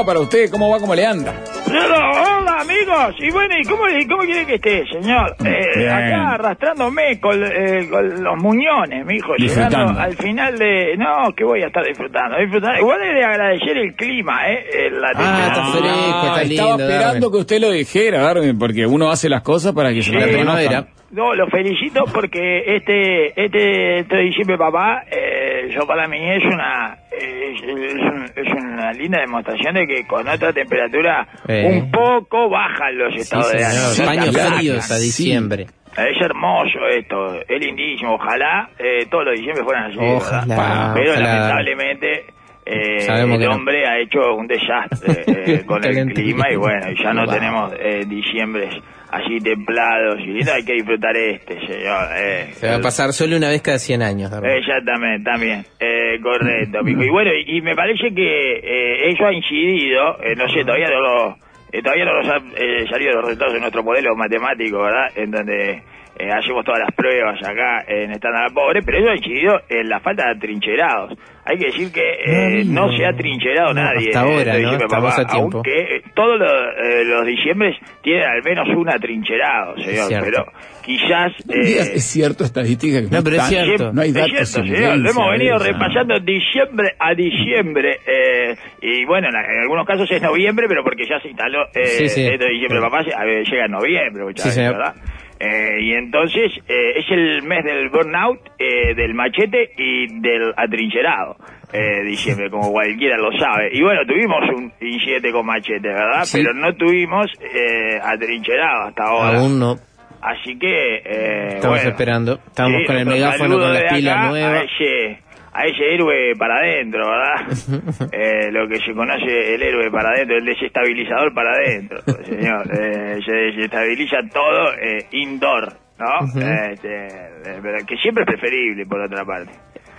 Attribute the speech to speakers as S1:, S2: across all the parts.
S1: Día para usted. ¿Cómo va? ¿Cómo le anda?
S2: Pero, hola amigos, y bueno, ¿y cómo, y cómo quiere que esté, señor? Eh, acá arrastrándome con, eh, con los muñones, mi hijo, llegando
S1: Disfrutando.
S2: al final de... No, que voy a estar disfrutando, disfrutando. Igual he de agradecer el clima, ¿eh? La
S3: Ah, está
S2: temperatura.
S3: fresco, está lindo.
S1: estaba esperando
S3: Darwin.
S1: que usted lo dijera, Darwin, porque uno hace las cosas para que se
S2: Sí,
S1: lo
S3: La primavera.
S2: No, lo felicito porque este este, este diciembre, papá, eh, yo para mí es una es, es un- es una linda demostración de que con otra temperatura
S3: Eh.
S2: un poco bajan los
S3: Sí,
S2: estados de ánimo. aplacan.
S3: fríos a
S1: sí.
S3: diciembre.
S2: Es hermoso esto, es lindísimo. Ojalá eh, todos los diciembre fueran así. Pero
S3: ojalá.
S2: lamentablemente eh, el
S3: no.
S2: hombre ha hecho un desastre eh, con el clima y bueno, ya no tenemos eh, diciembres así templados y. Hay que disfrutar este, señor. eh.
S3: Se va a pasar solo una vez cada 100 años.
S2: Exactamente, también. Eh, correcto. Y bueno, y, y me parece que eh, eso ha incidido, eh, no sé, todavía no lo, todavía no nos han eh, salido los resultados de nuestro modelo matemático, ¿verdad? En donde eh, hacemos todas las pruebas acá en Estándar Pobre, pero eso ha incidido en la falta de atrincherados. Hay que decir que eh,
S3: No,
S2: no se ha trincherado
S3: no,
S2: nadie.
S3: hasta
S2: en
S3: ahora,
S2: este
S3: ¿no?
S2: diciembre,
S3: Estamos
S2: papá,
S3: a tiempo.
S2: Aunque eh, todos los, eh, los diciembres tienen al menos un atrincherado, señor.
S3: cierto.
S2: Pero quizás... Eh,
S1: Es cierto, estadística que
S3: No, pero es cierto.
S1: No hay
S2: es
S1: datos
S2: cierto,
S1: en
S2: señor, lo hemos venido repasando diciembre a diciembre. eh, y bueno, en, en algunos casos es noviembre, pero porque ya se instaló eh,
S3: Sí, sí.
S2: esto de diciembre, papá, a ver, llega en noviembre, muchas
S3: Sí, señor.
S2: Eh, y entonces eh, es el mes del burnout, eh, del machete y del atrincherado. Eh, diciembre, como cualquiera lo sabe. Y bueno, tuvimos un incidente con machete, ¿verdad?
S3: Sí.
S2: Pero no tuvimos eh, atrincherado hasta ahora.
S3: Aún no.
S2: Así que, eh,
S3: Estamos
S2: bueno.
S3: esperando. Estamos con el megáfono, con pilas
S2: acá
S3: nuevas.
S2: A ese, héroe para adentro, ¿verdad? Eh, lo que se conoce el héroe para adentro, el desestabilizador para adentro, señor. Eh, se desestabiliza todo eh, indoor, ¿no? Este, eh, que siempre es preferible, por otra parte.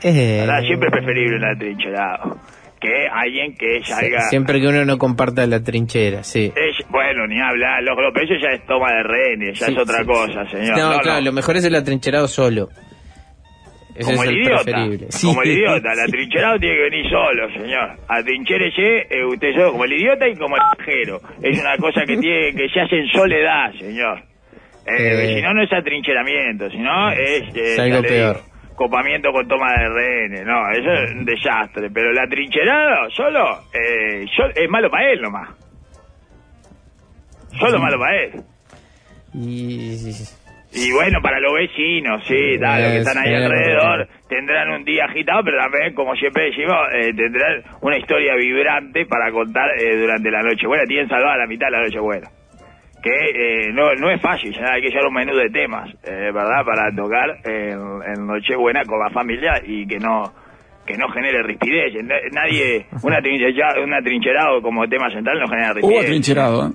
S2: ¿verdad? Siempre es preferible un atrincherado que alguien que salga...
S3: Siempre que uno no comparta la trinchera, sí.
S2: Es, bueno, ni hablar, loco, pero eso ya es toma de rehenes, ya
S3: Sí,
S2: es otra
S3: sí,
S2: cosa,
S3: sí.
S2: señor.
S3: No,
S2: No,
S3: claro,
S2: no.
S3: lo mejor es el atrincherado solo. Ese
S2: como
S3: es
S2: el,
S3: el
S2: idiota,
S3: preferible.
S2: como el
S3: Sí.
S2: idiota, el atrincherado tiene que venir solo, señor. Atrinchérese eh, usted solo, como el idiota y como el viajero. Es una cosa que tiene que se hace en soledad, señor. Eh,
S3: Eh.
S2: si no, no es atrincheramiento, sino es, eh,
S3: Es algo
S2: ya le
S3: peor.
S2: digo, copamiento con toma de rehenes. No, eso es un desastre. Pero el atrincherado solo eh, yo- es malo para él nomás. Solo malo para él.
S3: Y...
S2: Y bueno, para los vecinos, sí, da, los que
S3: Es
S2: están ahí
S3: cierto.
S2: alrededor tendrán un día agitado, pero también, como siempre decimos, eh, tendrán una historia vibrante para contar eh, durante la noche buena. Tienen salvada la mitad de la noche buena. Que eh, no, no es fácil, ya hay que llevar un menú de temas, eh, ¿verdad? Para tocar en, en Nochebuena con la familia y que no que no genere rispidez. Na- Nadie, una trinchera, un atrincherado como tema central no genera rispidez.
S1: Hubo atrincherado, ¿eh?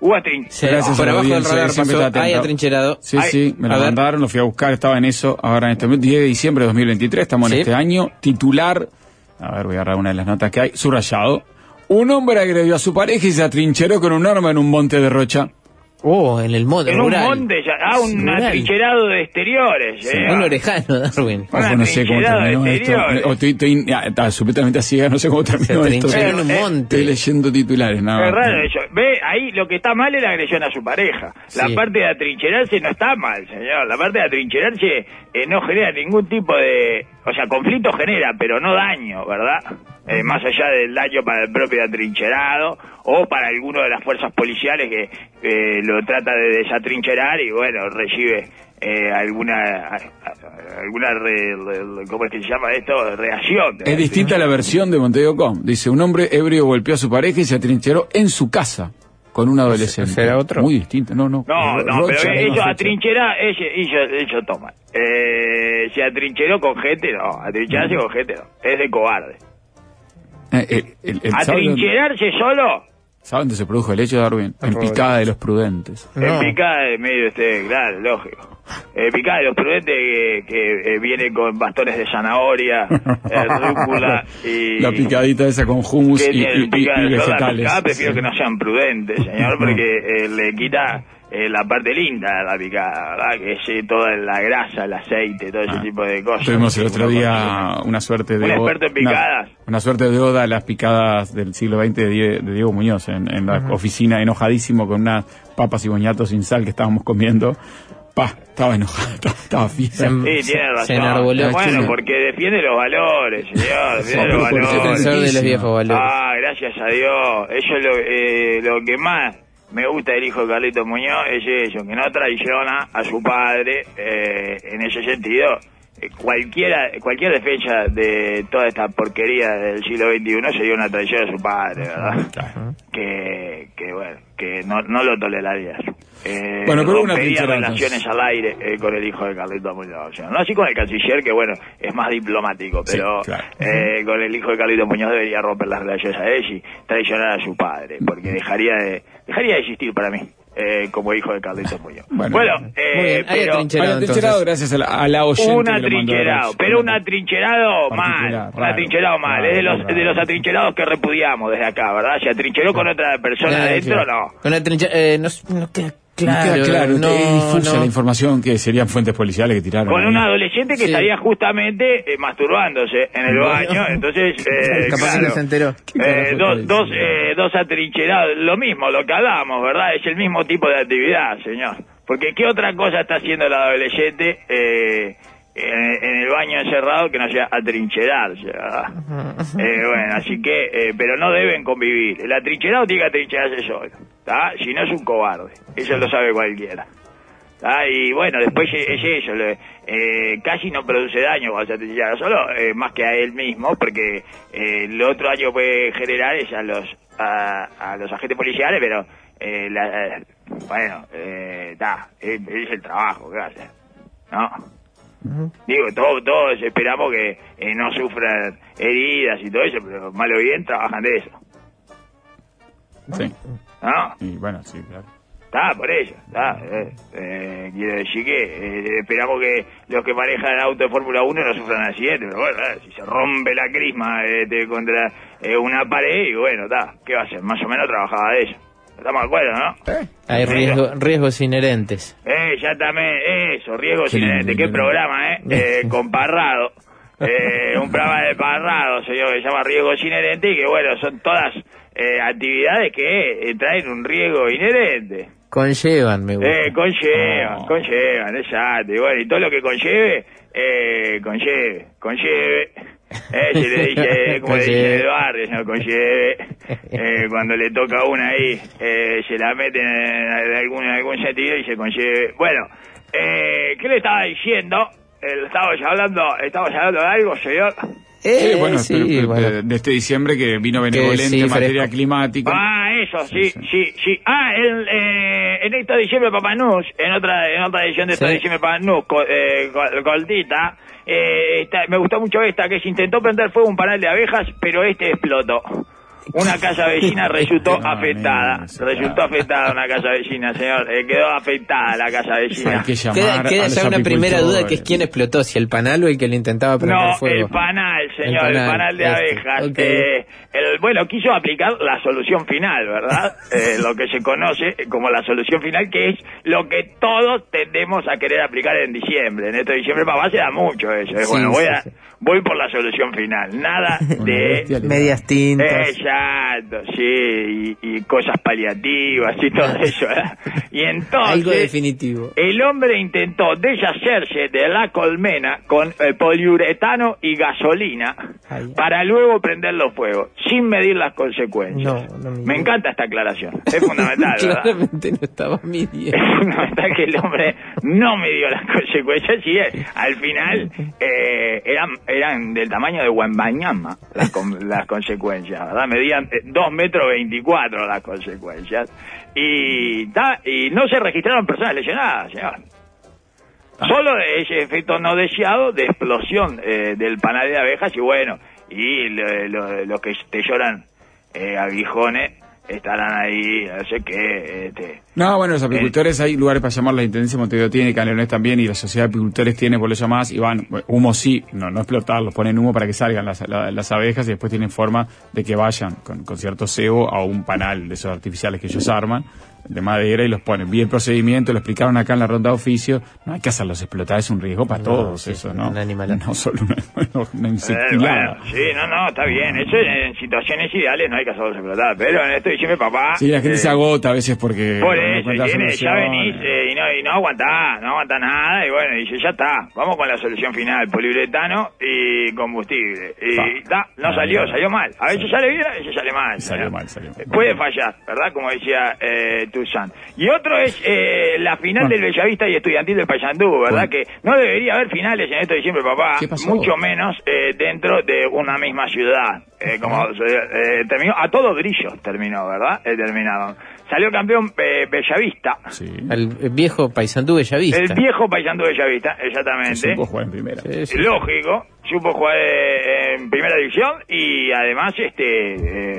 S2: Atrin-
S3: Sí,
S1: Gracias
S3: por abajo del radar pasó, hay atrincherado.
S1: Sí, sí, me lo mandaron, lo fui a buscar, estaba en eso. Ahora en este momento, 10 de diciembre de 2023, estamos en este año. Titular, a ver, voy a agarrar una de las notas que hay, subrayado. Un hombre agredió a su pareja y se atrincheró con un arma en un monte de Rocha.
S3: Oh, en el monte
S2: En un
S3: rural.
S2: monte, ya- ah, un
S3: Rural.
S2: atrincherado de exteriores.
S1: Sí,
S2: eh.
S3: Un orejano, Darwin.
S2: Una
S1: Ojo, no sé cómo terminó
S2: de
S1: esto. O estoy, estoy ah, está absolutamente ciega, no sé cómo terminó
S3: Se
S1: esto.
S3: en un
S2: eh,
S3: monte.
S1: Estoy leyendo titulares, nada
S2: Es
S1: más.
S2: raro eso. Ve, ahí lo que está mal es la agresión a su pareja. La
S3: Sí.
S2: parte de atrincherarse no está mal, señor. La parte de atrincherarse eh, no genera ningún tipo de o sea, conflicto genera, pero no daño, ¿verdad? Eh, más allá del daño para el propio atrincherado o para alguno de las fuerzas policiales que eh, lo trata de desatrincherar y bueno, recibe eh, alguna, alguna re- re- ¿cómo es que se llama esto? Reacción.
S1: Es distinta la versión de Montevideo.com. Dice, un hombre ebrio golpeó a su pareja y se atrincheró en su casa con un adolescente.
S3: ¿Ese era otro?
S1: Muy distinto. No, no.
S2: No, no,
S1: Rocha,
S2: pero
S1: no,
S2: ellos
S1: Rocha.
S2: atrincherar, ellos, ellos, ellos toman. Eh, se atrincheró con gente, no, atrincherarse con gente no, es de cobarde.
S1: Eh, el- el- el- ¿sabe dónde-
S2: Atrincherarse solo,
S1: ¿Sabe dónde se produjo el hecho, Darwin? En picada de los prudentes.
S3: No.
S2: en picada de medio este, claro, lógico. Eh, picada de los prudentes que, que eh, viene con bastones de zanahoria, eh, rúcula y...
S1: La picadita esa con hummus y,
S2: tiene
S1: y- y-
S2: picada
S1: y
S2: de soda
S1: vegetales.
S2: picada, prefiero que no sean prudentes, señor, porque eh, le quita eh, la parte linda de la picada, ¿verdad? Que es eh, toda la grasa, el aceite, todo ese
S1: Ah.
S2: tipo de cosas.
S1: Tuvimos el otro día una suerte de...
S2: Un experto en
S1: una-
S2: picadas.
S1: Una, suerte de oda a las picadas del siglo XX de, Die- de Diego Muñoz en, en la oficina, enojadísimo con unas papas y boñatos sin sal que estábamos comiendo. Pa, estaba enojado, estaba.
S3: Se-
S2: Sí, tiene razón.
S3: se enarboló.
S2: Bueno, porque defiende los valores, señor. Defiende los valores.
S3: Defensor de los viejos valores.
S2: Ah, gracias a Dios. Eso es lo, eh, lo que más me gusta del hijo de Carlito Muñoz, es eso, que no traiciona a su padre eh, en ese sentido. Eh, Cualquiera, cualquier defensa de toda esta porquería del siglo XXI sería una traición a su padre, ¿verdad? Que, que bueno, que no, no lo toleraría. Eh,
S1: Bueno, pero una
S2: relaciones al aire eh, con el hijo de Carlito Muñoz. O sea, no así con el canciller, que bueno, es más diplomático,
S1: Sí,
S2: pero
S1: claro.
S2: eh, con el hijo de Carlito Muñoz debería romper las relaciones a él y traicionar a su padre, porque dejaría de, dejaría de existir para mí. eh, como hijo de Carlito Muñoz.
S1: Bueno.
S2: Bueno, eh, pero
S3: atrincherado,
S1: gracias a la, a la oyente
S2: un atrincherado, pero un atrincherado mal, un
S1: raro,
S2: atrincherado mal, es de los,
S1: raro,
S2: de los
S1: raro.
S2: atrincherados que repudiamos desde acá, ¿verdad? Se atrincheró con otra persona adentro, no.
S3: Con eh, no, no queda
S1: No
S3: claro.
S1: queda claro,
S3: no,
S1: difusa
S3: no.
S1: la información que serían fuentes policiales que tiraron.
S2: Con
S1: ahí.
S2: un adolescente que
S3: Sí.
S2: estaría justamente eh, masturbándose en el
S3: Bueno.
S2: baño, entonces, eh,
S3: Capaz que
S2: claro.
S3: no se enteró.
S1: ¿Qué carajo
S2: Eh, dos, dos, eh, dos atrincherados, lo mismo, lo que hablábamos, ¿verdad? Es el mismo tipo de actividad, señor. Porque ¿qué otra cosa está haciendo el adolescente eh, en, en el baño encerrado que no sea atrincherarse. Eh, bueno, así que, eh, pero no deben convivir. El atrincherado tiene que atrincherarse solo, ¿está? Si no es un cobarde, eso lo sabe cualquiera. ¿tá? Y bueno, después es es eso, le- eh, casi no produce daño cuando se atrinchera solo, eh, más que a él mismo, porque eh, el otro daño puede generar es a los a, a los agentes policiales, pero eh, la- bueno, eh, ta, es, es el trabajo que Digo, todos, todos esperamos que eh, no sufran heridas y todo eso, pero mal o bien trabajan de eso,
S1: Sí.
S2: ¿no?
S1: Y bueno, sí, claro.
S2: Está, por eso, está. Eh, eh, quiero decir que eh, esperamos que los que manejan auto de Fórmula 1 no sufran accidentes, pero bueno, eh, si se rompe la crisma este, contra eh, una pared, y bueno, está, ¿qué va a hacer? Más o menos trabajaba de eso. Estamos de acuerdo, ¿no?
S3: Hay riesgo- riesgos inherentes.
S2: Eh, ya también, eso, riesgos
S1: Qué lindo,
S2: inherentes. Qué programa, ¿eh? eh con Parrado. Eh, un programa de Parrado, señor, que se llama Riesgos Inherentes y que, bueno, son todas eh, actividades que eh, traen un riesgo inherente.
S3: Conllevan, me gusta.
S2: Eh, conllevan,
S1: Oh.
S2: conllevan, exacto. Y bueno, y todo lo que conlleve, eh, conlleve, conlleve. Eh, se le dice, como le dice en el barrio, señor, conlleve. Eh, cuando le toca a una ahí, eh, se la meten en algún, en algún sentido y se conlleve. Bueno, eh, ¿qué le estaba diciendo? Eh, estaba ya hablando, hablando de algo, señor.
S1: Eh,
S3: Eh,
S1: bueno,
S3: sí,
S1: pero- pero-
S3: bueno.
S1: de este diciembre que vino benevolente
S3: sí,
S1: en materia
S3: fresco.
S1: climática.
S2: Ah, eso, sí,
S1: Sí,
S2: sí,
S1: sí.
S2: sí. Ah, el, eh, en esta diciembre Papá Nus, en otra, en otra edición de esta
S3: Sí.
S2: diciembre Papá Nus, co- eh, col- Coltita, eh, esta- me gustó mucho esta, que se intentó prender fuego un panal de abejas, pero este explotó. Una casa vecina resultó afectada. Resultó
S1: claro.
S2: afectada una casa vecina, señor. Eh, quedó afectada la casa vecina.
S1: Hay que llamar
S3: Queda, queda ya una primera duda que es quién explotó, si el panal o el que le intentaba prender
S2: No,
S3: fuego.
S2: el panal, señor, el
S3: El
S2: panal, de
S3: este,
S2: abejas. Eh, el, bueno, quiso aplicar la solución final, ¿verdad? Eh, lo que se conoce como la solución final, que es lo que todos tendemos a querer aplicar en diciembre. En este diciembre, papá, se da mucho eso. eh.
S3: Sí,
S2: bueno, voy,
S3: sí,
S2: a,
S3: sí.
S2: Voy por la solución final. Nada de...
S3: Medias tintas.
S2: Exacto, sí, y, y cosas paliativas y todo eso. ¿verdad? Y
S3: Algo
S2: entonces
S3: definitivo.
S2: el hombre intentó deshacerse de la colmena con eh, poliuretano y gasolina
S3: Ay.
S2: para luego prenderlo fuego, sin medir las consecuencias.
S3: No, no midió.
S2: Me encanta esta aclaración, es fundamental, ¿verdad?
S3: Claramente no estaba midiendo.
S2: Es fundamental que el hombre no midió las consecuencias y eh, al final eh, eran, eran del tamaño de Wembanyama las, con- las consecuencias, ¿verdad? Medían eh, 2 metros 24 las consecuencias y, ta- y no se registraron personas lesionadas, señor. Solo ese efecto no deseado de explosión eh, del panal de abejas y bueno, y lo- lo- los que te lloran eh, aguijones estarán ahí, no sé qué, este,
S1: No, bueno, los apicultores hay lugares para llamar, la Intendencia de Montevideo tiene, Canelones también, y la Sociedad de Apicultores tiene, por lo llamás, y van, humo sí, no, no explotarlos, ponen humo para que salgan las, la- las abejas y después tienen forma de que vayan con, con cierto cebo a un panal de esos artificiales que ellos arman, de madera, y los ponen. Vi el procedimiento, lo explicaron acá en la ronda de oficio, no hay que hacerlos explotar, es un riesgo para
S3: No,
S1: todos
S3: sí,
S1: eso,
S3: un
S1: ¿no?
S3: animal.
S1: No solo una, una
S2: Eh,
S1: insectilada.
S2: bueno, sí, no, no, está bien. Eso en situaciones ideales no hay que hacerlos explotar. Pero en esto diciembre, papá.
S1: Sí, la gente
S2: eh,
S1: se agota a veces porque...
S2: Por
S1: no
S2: eso, tiene, ya venís eh, y, no, y no aguantás, no aguantás nada. Y bueno, dice, ya está, vamos con la solución final: poliuretano y combustible. Y da, no
S1: Ah,
S2: salió, salió mal. A veces sale bien, a veces sale mal.
S1: Salió
S2: ¿no?
S1: mal, salió mal.
S2: Puede fallar, ¿verdad? Como decía eh, Tuzán. Y otro es eh, la final del Bellavista y Estudiantil del Paysandú, ¿verdad?
S1: Bueno.
S2: Que no debería haber finales en esto de diciembre, papá. Mucho menos eh, dentro de una misma ciudad. Eh, como eh, terminó, a todo brillo terminó, ¿verdad? Eh, terminaron. Salió campeón eh, Bellavista.
S1: Sí.
S3: Al viejo Paisandú Bellavista.
S2: El viejo Paysandú Bellavista, exactamente.
S1: supo jugar en primera.
S3: Sí, sí.
S2: Lógico, supo jugar eh, en primera división y además, este,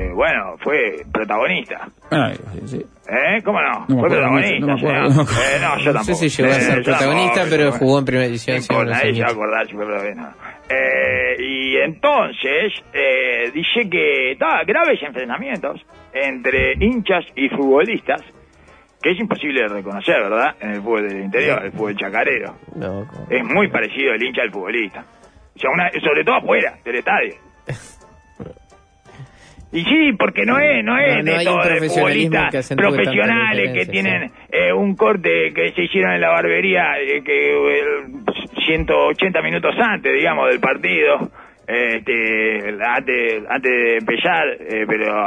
S2: eh, bueno, fue protagonista.
S1: Ah, sí, sí.
S2: ¿Eh? ¿Cómo no?
S1: No
S2: Fue
S1: acuerdo
S2: protagonista.
S1: no me acuerdo, no me acuerdo.
S2: Eh, no, yo
S3: No
S2: tampoco.
S3: sé si llegó a ser protagonista, pero jugó en primera división.
S2: No
S3: unos
S2: nadie se va a acordar si fue protagonista. Eh, y entonces, eh, dice que estaba graves enfrentamientos entre hinchas y futbolistas, que es imposible de reconocer, ¿verdad? En el fútbol del interior, el fútbol chacarero.
S3: No,
S2: Es muy parecido el hincha al futbolista. O sea, una- sobre todo afuera del estadio. Y sí, porque no es, no es
S3: No, no
S2: de
S3: hay
S2: todo
S3: un
S2: de
S3: profesionalismo
S2: futbolistas profesionales que tienen eh, un corte que se hicieron en la barbería eh, que eh, 180 minutos antes, digamos, del partido. Este, antes, antes de empezar, eh, pero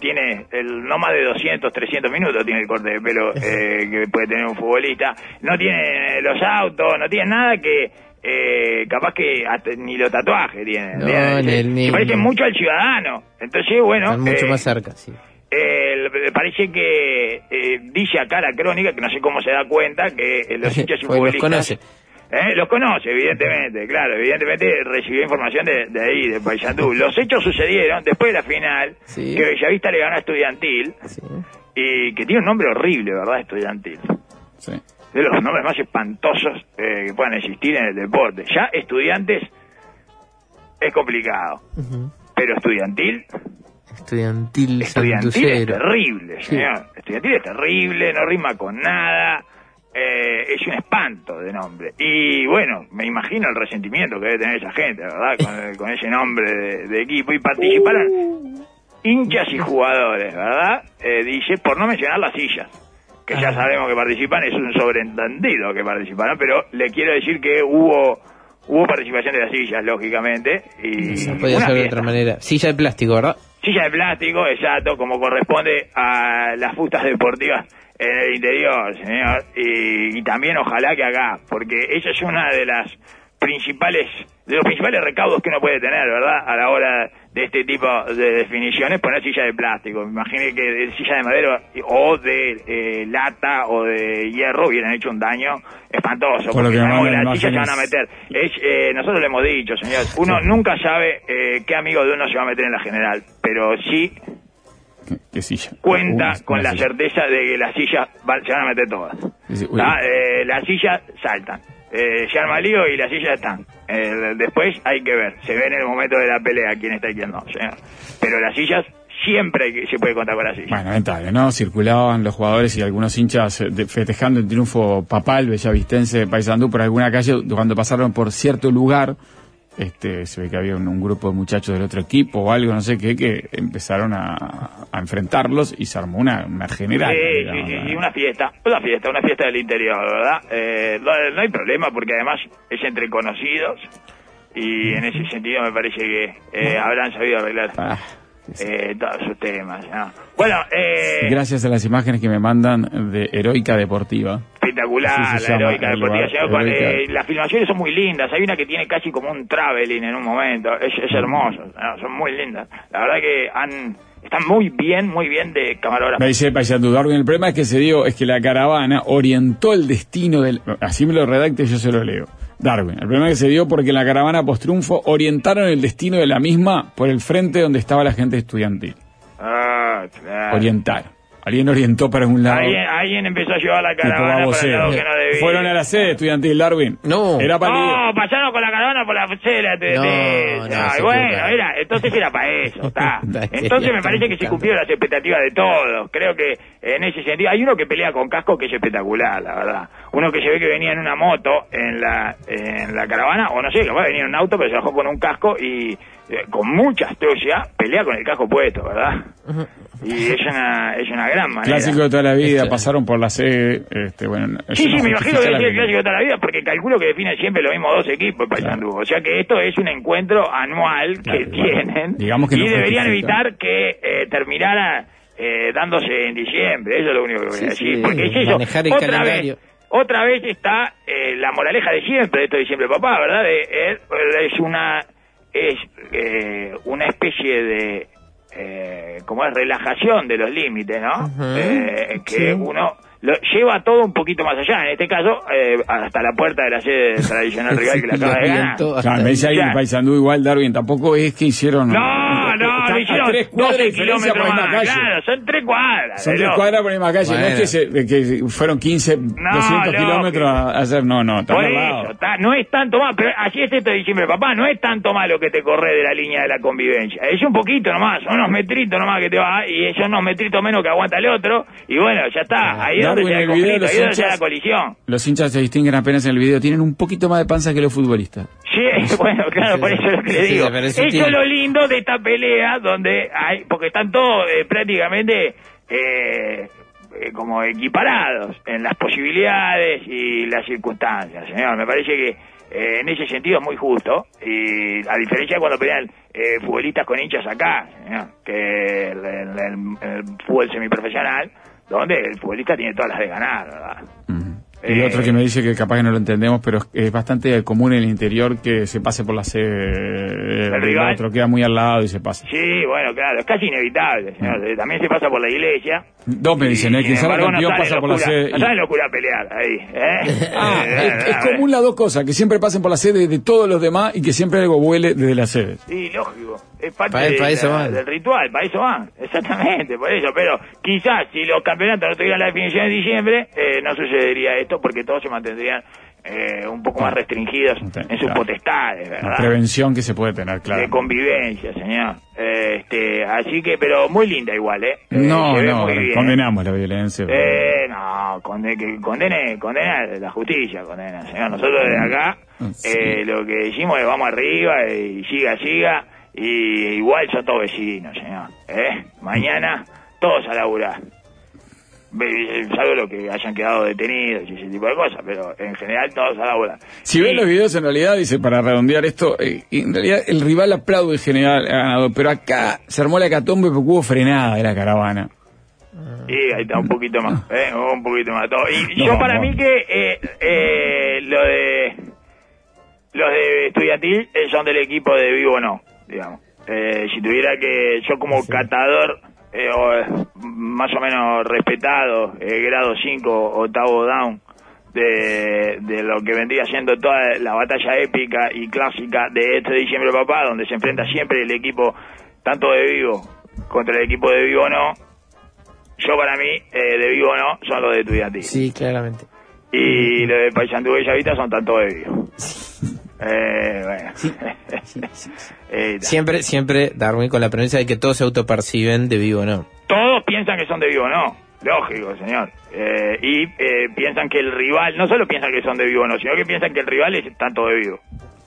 S2: tiene el, no más de 200, 300 minutos tiene el corte de pelo eh, que puede tener un futbolista. No tiene los autos, no tiene nada que eh, capaz que hasta ni los tatuajes tienen.
S3: No,
S2: ¿entiendes?
S3: ni
S2: Se-
S3: ni- ni-
S2: mucho al ciudadano. Entonces, bueno.
S3: Están mucho
S2: eh,
S3: más cerca, sí.
S2: eh, parece que eh, dice acá la crónica, que no sé cómo se da cuenta, que eh, los hinchas y
S3: Porque los
S2: futbolistas...
S3: conoce.
S2: Eh, los conoce, evidentemente, claro, evidentemente recibió información de, de ahí, de Paysandú. Los hechos sucedieron después de la final,
S3: Sí.
S2: que Bellavista le ganó a Estudiantil,
S3: sí.
S2: y que tiene un nombre horrible, ¿verdad? Estudiantil.
S1: Sí.
S2: De los nombres más espantosos eh, que puedan existir en el deporte. Ya estudiantes es complicado, pero estudiantil
S3: Estudiantil
S2: Estudiantil es terrible,
S3: Sí.
S2: Estudiantil es terrible, no rima con nada. Eh, es un espanto de nombre. Y bueno, me imagino el resentimiento que debe tener esa gente, ¿verdad? Con, con ese nombre de, de equipo. Y participaron hinchas y jugadores, ¿verdad? Eh, dice, por no mencionar las sillas. Que ya
S3: Ah.
S2: sabemos que participan, es un sobreentendido que participaron, pero le quiero decir que hubo hubo participación de las sillas, lógicamente. Y
S3: No podía ser de otra manera. Silla de plástico, ¿verdad?
S2: Silla de plástico, exacto, como corresponde a las fustas deportivas en el interior, señor. Y, y también ojalá que acá, porque esa es una de las principales, de los principales recaudos que uno puede tener, ¿verdad? A la hora de este tipo de definiciones, poner silla de plástico. Me imagino que de silla de madera o de eh, lata o de hierro hubieran hecho un daño espantoso.
S1: Por
S2: porque
S1: que
S2: sabemos las sillas se van a meter. Es, eh, nosotros le hemos dicho, señor, uno nunca sabe eh, qué amigo de uno se va a meter en la general, pero sí
S1: ¿Qué, silla?
S2: cuenta con la
S1: silla.
S2: certeza de que las sillas se van a meter todas.
S1: Uy.
S2: Ah, eh, las sillas saltan. Eh, se arma lío y las sillas están. Eh, después hay que ver. Se ve en el momento de la pelea quién está y quién no. señor. Pero las sillas siempre se puede contar con las sillas.
S1: Bueno, lamentable, ¿no? Circulaban los jugadores y algunos hinchas eh, festejando el triunfo papal bellavistense de Paysandú por alguna calle cuando pasaron por cierto lugar este, se ve que había un, un grupo de muchachos del otro equipo o algo, no sé qué, que empezaron a, a enfrentarlos y se armó una, una general.
S2: Sí,
S1: digamos,
S2: sí, sí,
S1: ¿no?
S2: sí, una fiesta, una fiesta, una fiesta del interior, ¿verdad? Eh, no, no hay problema porque además es entre conocidos y en ese sentido me parece que eh, habrán sabido arreglar
S1: Ah,
S2: eh, todos sus temas. ¿no? Bueno, eh,
S1: Gracias a las imágenes que me mandan de Heroica Deportiva.
S2: espectacular la heroica deportiva.
S1: lugar,
S2: señor, con,
S1: Heroica.
S2: eh, las filmaciones son muy lindas, hay una que tiene casi como un traveling en un momento, es, es hermoso, ¿no? son muy lindas. La verdad que han están muy bien, muy bien de camarógrafo.
S1: Me dice Darwin, el problema es que se dio, es que la caravana orientó el destino del... Así me lo redacte y yo se lo leo. Darwin, el problema que se dio porque la caravana post-triunfo orientaron el destino de la misma por el frente donde estaba la gente estudiantil.
S2: Ah, claro.
S1: Orientaron. Alguien orientó para un lado.
S2: Alguien, alguien empezó a llevar la caravana para el lado que no debía.
S1: Fueron a la sede estudiantil, Darwin.
S3: No.
S1: Era para
S2: No, pasaron con la caravana por la cera. de-
S3: No, no,
S2: Ay,
S3: se
S2: bueno, era, entonces era para eso, está. Entonces me parece que se cumplieron las expectativas de todos. Creo que en ese sentido, hay uno que pelea con casco que es espectacular, la verdad. Uno que se ve que venía en una moto en la, en la caravana, o no sé, capaz venía en un auto, pero se bajó con un casco y eh, con mucha astucia pelea con el casco puesto, ¿verdad? Y es una, es una gran manera.
S1: Clásico de toda la vida,
S3: Este-
S1: pasaron por la sede. Este, bueno,
S2: Sí,
S1: no
S2: sí, me imagino que
S1: la
S2: es el
S1: vida.
S2: clásico de toda la vida, porque calculo que definen siempre los mismos dos equipos, Paysandú. O sea que esto es un encuentro anual que
S1: Claro,
S2: tienen
S1: digamos que
S2: y
S1: no
S2: deberían evitar que eh, terminara eh, dándose en diciembre. Eso es lo único que voy
S3: Sí,
S2: a decir.
S3: sí,
S2: porque es eso.
S3: manejar el
S2: otra
S3: calendario.
S2: vez, otra vez está eh, la moraleja de siempre de esto de diciembre, papá, ¿verdad? Eh, es una es eh, una especie de eh, como es relajación de los límites, ¿no? Eh, que
S3: sí.
S2: uno lo lleva todo un poquito más allá. En este caso, eh, hasta la puerta de la sede tradicional rival que le acaba de ganar.
S1: Claro, me dice ahí en Paisandú igual, Darwin, tampoco es que hicieron...
S2: No, no, lo
S1: a
S2: hicieron
S1: tres cuadras
S2: 12
S1: de diferencia
S2: kilómetros
S1: la
S2: más.
S1: calle.
S2: Claro, son tres cuadras.
S1: Son tres cuadras por la misma calle, no es que, se- que fueron 15, 200
S2: lógico.
S1: kilómetros a hacer, no, no, están
S2: Por eso, está- no es tanto más, pero así es esto de diciembre, papá, no es tanto malo que te corre de la línea de la convivencia, es un poquito nomás, son unos metritos nomás que te va, y son unos metritos menos que aguanta el otro, y bueno, ya está, ahí es
S1: en el video los
S2: la
S1: hinchas-
S2: colisión.
S1: Los hinchas se distinguen apenas en el video, tienen un poquito más de panza que los futbolistas.
S2: Sí, bueno, claro, por eso es lo que le digo. Eso es lo lindo de esta pelea, donde hay, porque están todos eh, prácticamente eh, eh, como equiparados en las posibilidades y las circunstancias, señor. Me parece que eh, en ese sentido es muy justo, y a diferencia de cuando pelean eh, futbolistas con hinchas acá, señor, que el, el- el- el fútbol semiprofesional, donde el futbolista tiene todas las de ganar, ¿verdad?
S1: Y
S2: Eh,
S1: otro que me dice que capaz que no lo entendemos, pero es- es bastante común en el interior que se pase por la sede del
S2: rival.
S1: otro, queda muy al lado y se pasa.
S2: Sí, bueno, claro, es casi inevitable. Eh, También se pasa por la iglesia.
S1: Dos me dicen, ¿eh? Quien sale campeón
S2: no
S1: pasa por la
S2: los
S1: sede.
S2: curas- No saben curas pelear ahí, ¿eh?
S1: Ah,
S2: Eh,
S1: es, es
S2: eh,
S1: común las dos cosas, que siempre pasen por la sede de todos los demás y que siempre algo vuele desde la sede.
S2: Sí, lógico. Es parte
S3: Pa-
S2: de la-
S3: van.
S2: del ritual, para eso van. Exactamente, por eso. Pero quizás si los campeonatos no tuvieran la definición de diciembre, eh, no sucedería esto porque todos se mantendrían eh, un poco más restringidos en sus
S1: claro.
S2: potestades,
S1: La
S2: ¿verdad?
S1: prevención que se puede tener, claro.
S2: de convivencia, señor. Eh, este, así que, pero muy linda igual, ¿eh? Eh,
S1: No, no,
S2: bien.
S1: condenamos la violencia.
S2: Eh, no, conde- que condene, condena la justicia, condena, señor. Nosotros desde acá,
S1: Sí.
S2: eh, lo que decimos es vamos arriba y siga, siga, y igual son todos vecinos, señor. ¿eh? Mañana todos a laburar. Salvo lo que hayan quedado detenidos y ese tipo de cosas, pero en general todos a laburar.
S1: Si
S2: Y-
S1: ven los videos, en realidad, dice, para redondear esto, eh, en realidad el rival aplaude el general ganador, pero acá se armó la catombe porque hubo frenada de la caravana.
S2: Sí, ahí está un poquito más, ¿eh? un poquito más todo. Y
S1: No,
S2: yo para
S1: no.
S2: mí que eh, eh, lo de los de estudiantil eh, son del equipo de vivo no, digamos. Eh, si tuviera que yo como catador eh, o, eh, más o menos respetado, eh, grado 5, octavo down, de, de lo que vendría siendo toda la batalla épica y clásica de este diciembre papá, donde se enfrenta siempre el equipo tanto de vivo contra el equipo de vivo no, yo para mí, eh, de vivo no, son los de estudiantil.
S3: Sí, claramente.
S2: Y los de Paysandú Bellavista son tanto de vivo. Eh, bueno.
S3: Sí, sí, sí.
S2: Eh.
S3: Siempre, siempre Darwin con la premisa de que todos se autoperciben de vivo, ¿no?
S2: Todos piensan que son de vivo no. Lógico, señor. Eh, y eh, piensan que el rival, no solo piensan que son de vivo no, sino que piensan que el rival es tanto de vivo.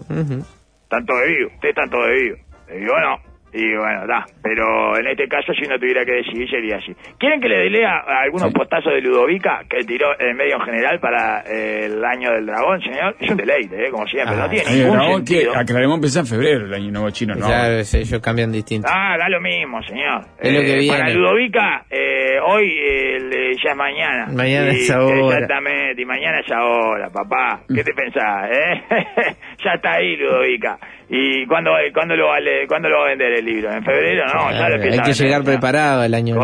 S3: Ujú.
S2: Están todos vivos, ustedes están todos vivos. Le digo, no. Y bueno, da. Pero en este caso, si uno tuviera que decidir, sería así. ¿Quieren que le lea algunos
S1: Sí.
S2: postazos de Ludovica que tiró el medio en general para eh, el año del dragón, señor? Es un deleite, ¿eh? como siempre.
S3: Ah,
S2: no tiene ningún
S1: dragón, que aclaremos empieza en febrero el año nuevo chino, ¿no?
S3: Claro, ellos cambian distinto.
S2: Ah, da lo mismo, señor.
S3: Es lo que
S2: Para
S3: viene.
S2: Ludovica, eh, hoy eh, le- ya es mañana.
S3: Mañana
S2: Y-
S3: es ahora.
S2: Exactamente, y mañana es ahora, papá. ¿Qué te pensás, eh? ya está ahí, Ludovica. ¿Y cuándo, cuándo, lo va a leer- cuándo lo va a vender el libro? ¿En febrero? No, ya lo
S3: hay
S2: empieza
S3: que llegar preparado al año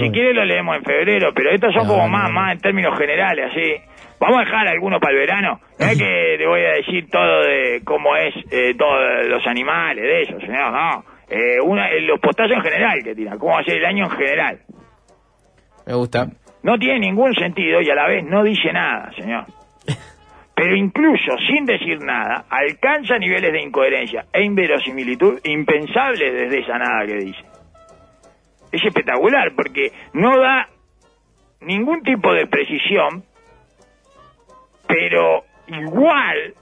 S2: si quiere lo leemos en febrero, pero estos son
S3: No,
S2: como más, más en términos generales, así. Vamos a dejar algunos para el verano. No es que le voy a decir todo de cómo es eh, todos los animales, de eso, señor, no. Eh, una, eh, los postazos en general que tiran, cómo va a ser el año en general.
S3: Me gusta.
S2: No tiene ningún sentido y a la vez no dice nada, señor. Pero incluso sin decir nada, alcanza niveles de incoherencia e inverosimilitud impensables desde esa nada que dice. Es espectacular porque no da ningún tipo de precisión, pero igual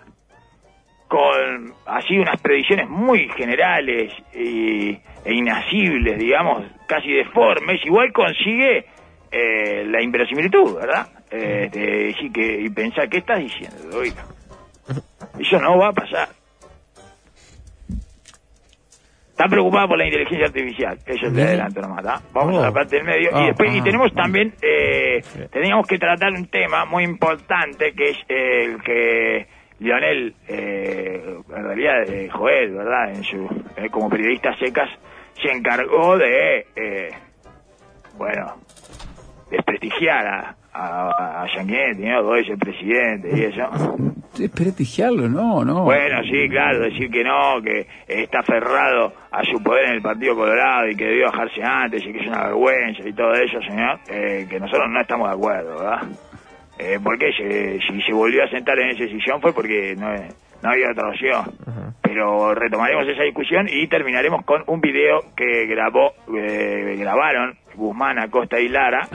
S2: con así unas predicciones muy generales y, e inasibles, digamos, casi deformes, igual consigue eh, la inverosimilitud, ¿verdad? De decir que, y pensar, ¿qué estás diciendo, oiga? Eso no va a pasar. Está preocupado por la inteligencia artificial, eso es de adelanto nomás, ¿tá? Vamos
S3: Oh.
S2: a la parte del medio.
S3: Ah,
S2: y después, y
S3: ah,
S2: tenemos
S3: ah.
S2: también, eh, teníamos que tratar un tema muy importante que es eh, el que Lionel, eh, en realidad eh, Joel, ¿verdad? En su, como periodista secas, se encargó de, eh, bueno, desprestigiar a, a, a Sanguinetti, ¿no? Todo ese presidente y eso.
S1: Desprestigiarlo, no, no.
S2: Bueno, sí, claro, decir que no, que está aferrado a su poder en el Partido Colorado y que debió bajarse antes y que es una vergüenza y todo eso, señor, eh, que nosotros no estamos de acuerdo, ¿verdad? Eh, porque se- si se volvió a sentar en ese sillón fue porque no, no había otra opción. Pero retomaremos esa discusión y terminaremos con un video que grabó, eh, grabaron Guzmán, Acosta y Lara.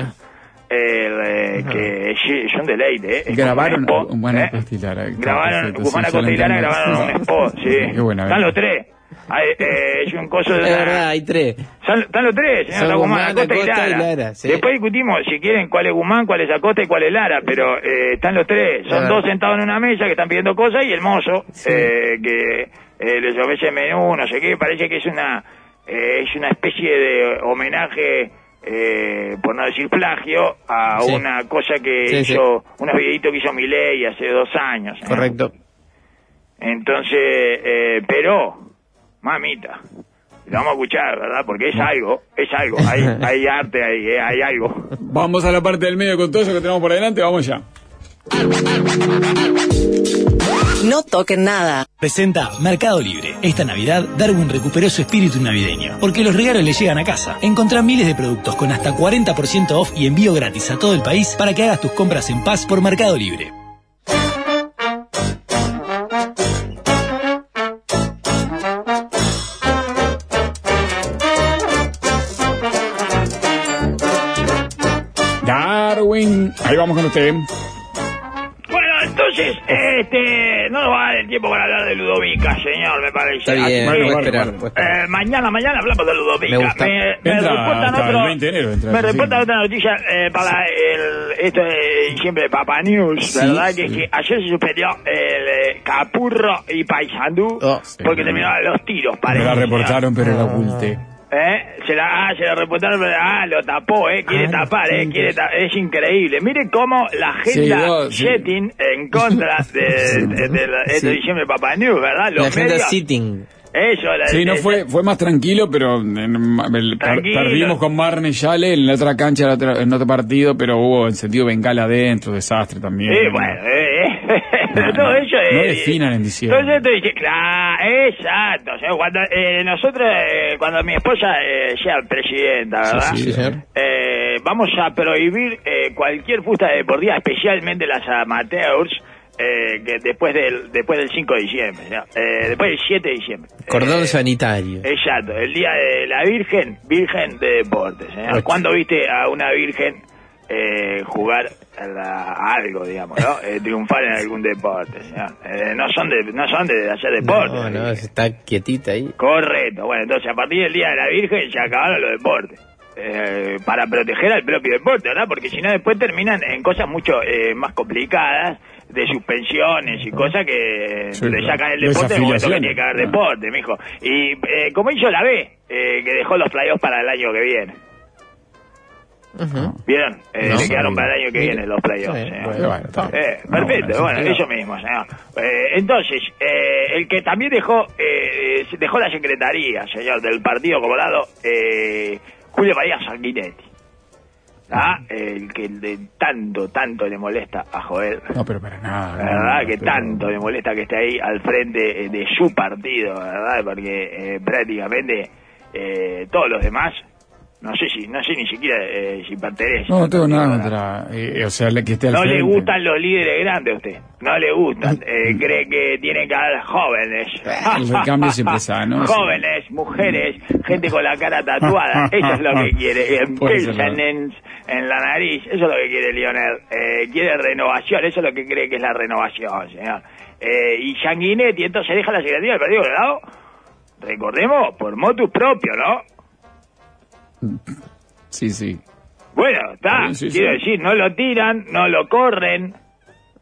S2: Eh, que es, es un deleite, ¿eh?
S1: Grabaron
S2: un spot,
S1: un buen
S2: ¿eh?
S1: Acosta y Lara, está
S2: Grabaron, Guzmán
S1: sí,
S2: Acosta y
S1: ya lo
S2: Lara
S1: entiendo.
S2: grabaron un spot, sí.
S1: Qué buena,
S2: Están los tres. Hay, eh, es un coso de
S3: Es verdad, hay tres.
S2: son- están los tres, señor
S3: Son
S2: Guzmán, Acosta, y Lara.
S3: Sí.
S2: Después discutimos si quieren cuál es Guzmán, cuál es Acosta y cuál es Lara, pero eh, están los tres. Son dos sentados en una mesa que están pidiendo cosas y el mozo
S3: Sí.
S2: eh, que eh, les ofrece menú, no sé qué, parece que es una eh, es una especie de homenaje, eh, por no decir plagio, a
S3: Sí.
S2: una cosa que
S3: Sí, sí.
S2: hizo, unos videitos que hizo Milei hace dos años. señor.
S3: Correcto.
S2: Entonces, eh, pero, mamita, lo vamos a escuchar, ¿verdad? Porque es algo, es algo, hay, hay arte ahí, eh, hay algo.
S1: Vamos a la parte del medio con todo eso que tenemos por delante, vamos ya.
S4: No toquen nada.
S5: Presenta Mercado Libre. Esta Navidad, Darwin recuperó su espíritu navideño, porque los regalos le llegan a casa. Encontrá miles de productos con hasta 40% off y envío gratis a todo el país para que hagas tus compras en paz por Mercado Libre.
S1: Darwin, ahí vamos con usted.
S2: Entonces, este, no nos va a dar el tiempo para hablar de Ludovica, señor, me parece.
S3: Está bien,
S2: Así
S1: Bueno,
S2: que,
S3: voy a
S1: bueno,
S3: esperar.
S1: bueno.
S3: voy a esperar.
S2: Eh, mañana, mañana hablamos de Ludovica.
S3: Me gusta.
S2: Me, me
S1: Entra
S2: reportan
S1: hasta
S2: otro,
S1: el 20 de enero, entra,
S2: me
S1: sí.
S2: reportan otra noticia eh, para el, esto de diciembre de Papa News,
S1: Sí,
S2: ¿verdad? Que
S1: sí.
S2: es que ayer se suspendió el eh, Capurro y Paysandú
S3: Oh,
S1: sí.
S2: porque terminaron los tiros,
S1: Me
S2: parece.
S1: la reportaron, pero la oculté.
S2: ¿Eh? Se la, ah, se la reportaron, pero ah, lo tapó, ¿eh? Quiere
S3: Ah,
S2: tapar, ¿eh? Quiere ta- es increíble. Mire cómo la agenda
S1: Sí, sí.
S2: Jetting en contra de, de, de la- este
S3: Sí.
S2: diciembre de Papá News, ¿verdad?
S3: La
S2: Los
S3: agenda
S2: medios,
S3: sitting.
S2: eso, la,
S1: Sí, no
S2: de-
S1: fue, fue más tranquilo, pero en- el-
S2: Tranquilo.
S1: perdimos con Marne Yale en la otra cancha, en, la otro partido, pero hubo en sentido bengala adentro, desastre también.
S2: Sí, bueno, eh, pero
S1: No,
S2: todo
S1: no,
S2: eso
S1: no
S2: es...
S1: definan en diciembre.
S2: Todo esto dice, claro, exacto. O sea, cuando eh, nosotros, eh, cuando mi esposa eh, sea presidenta, ¿verdad?
S1: Sí,
S3: Sí, señor.
S2: Eh, vamos a prohibir eh, cualquier fusta deportiva, especialmente las amateurs, eh, que después del después del 5 de diciembre, ¿no? Eh, después del 7 de diciembre.
S3: Cordón
S2: Eh,
S3: sanitario.
S2: Exacto, el día de la Virgen, Virgen de Deportes. ¿eh? ¿Cuándo viste a una Virgen eh, jugar a, la- a algo, digamos, ¿no? Eh, triunfar en algún deporte, señor. Eh, no son de, no son de hacer deporte.
S3: No, no, está quietita ahí.
S2: Correcto. Bueno, entonces a partir del Día de la Virgen se acabaron los deportes. Eh, para proteger al propio deporte, ¿verdad? Porque si no después terminan en cosas mucho eh, más complicadas, de suspensiones y cosas que
S1: Sí,
S2: le sacan el deporte en el momento que tiene que haber deporte, mijo. Y eh, como hizo la B, eh, que dejó los playoffs para el año que viene.
S3: Ujú.
S2: ¿Vieron? Eh,
S3: No
S2: le quedaron para el año que viene los playoffs.
S1: Bueno, bueno.
S2: Eh,
S1: No,
S2: perfecto,
S1: bueno,
S2: bueno,
S1: sí,
S2: eso mismo, señor. Eh, entonces, eh, el que también dejó eh, dejó la secretaría, señor, del Partido Colorado, eh, Julio María Sanguinetti. ¿Ah? El que de tanto, tanto le molesta a Joel.
S1: No, pero para nada.
S2: La verdad
S1: no,
S2: que
S1: pero-
S2: tanto le molesta que esté ahí al frente de su partido, ¿verdad? Porque eh, prácticamente eh, todos los demás, no sé si, no sé ni siquiera eh, si pertenecen.
S1: No, no tengo nada contra. eh, o sea, que esté al
S2: No le gustan los líderes grandes a usted. No le gustan. Eh, cree que tiene que haber jóvenes.
S1: El recambio siempre sano.
S2: Jóvenes, mujeres, gente con la cara tatuada. Eso es lo que quiere. En
S1: Puede ser,
S2: piercing
S1: ¿no?
S2: en, en la nariz. Eso es lo que quiere Lionel. Eh, quiere renovación. Eso es lo que cree que es la renovación, señor. Eh, y Sanguinetti entonces deja la secretaría del Partido Colorado. Recordemos, por motus propio, ¿no?
S1: Sí, sí.
S2: Bueno, está.
S1: Sí, sí,
S2: Quiero
S1: sí.
S2: decir, no lo tiran, no lo corren.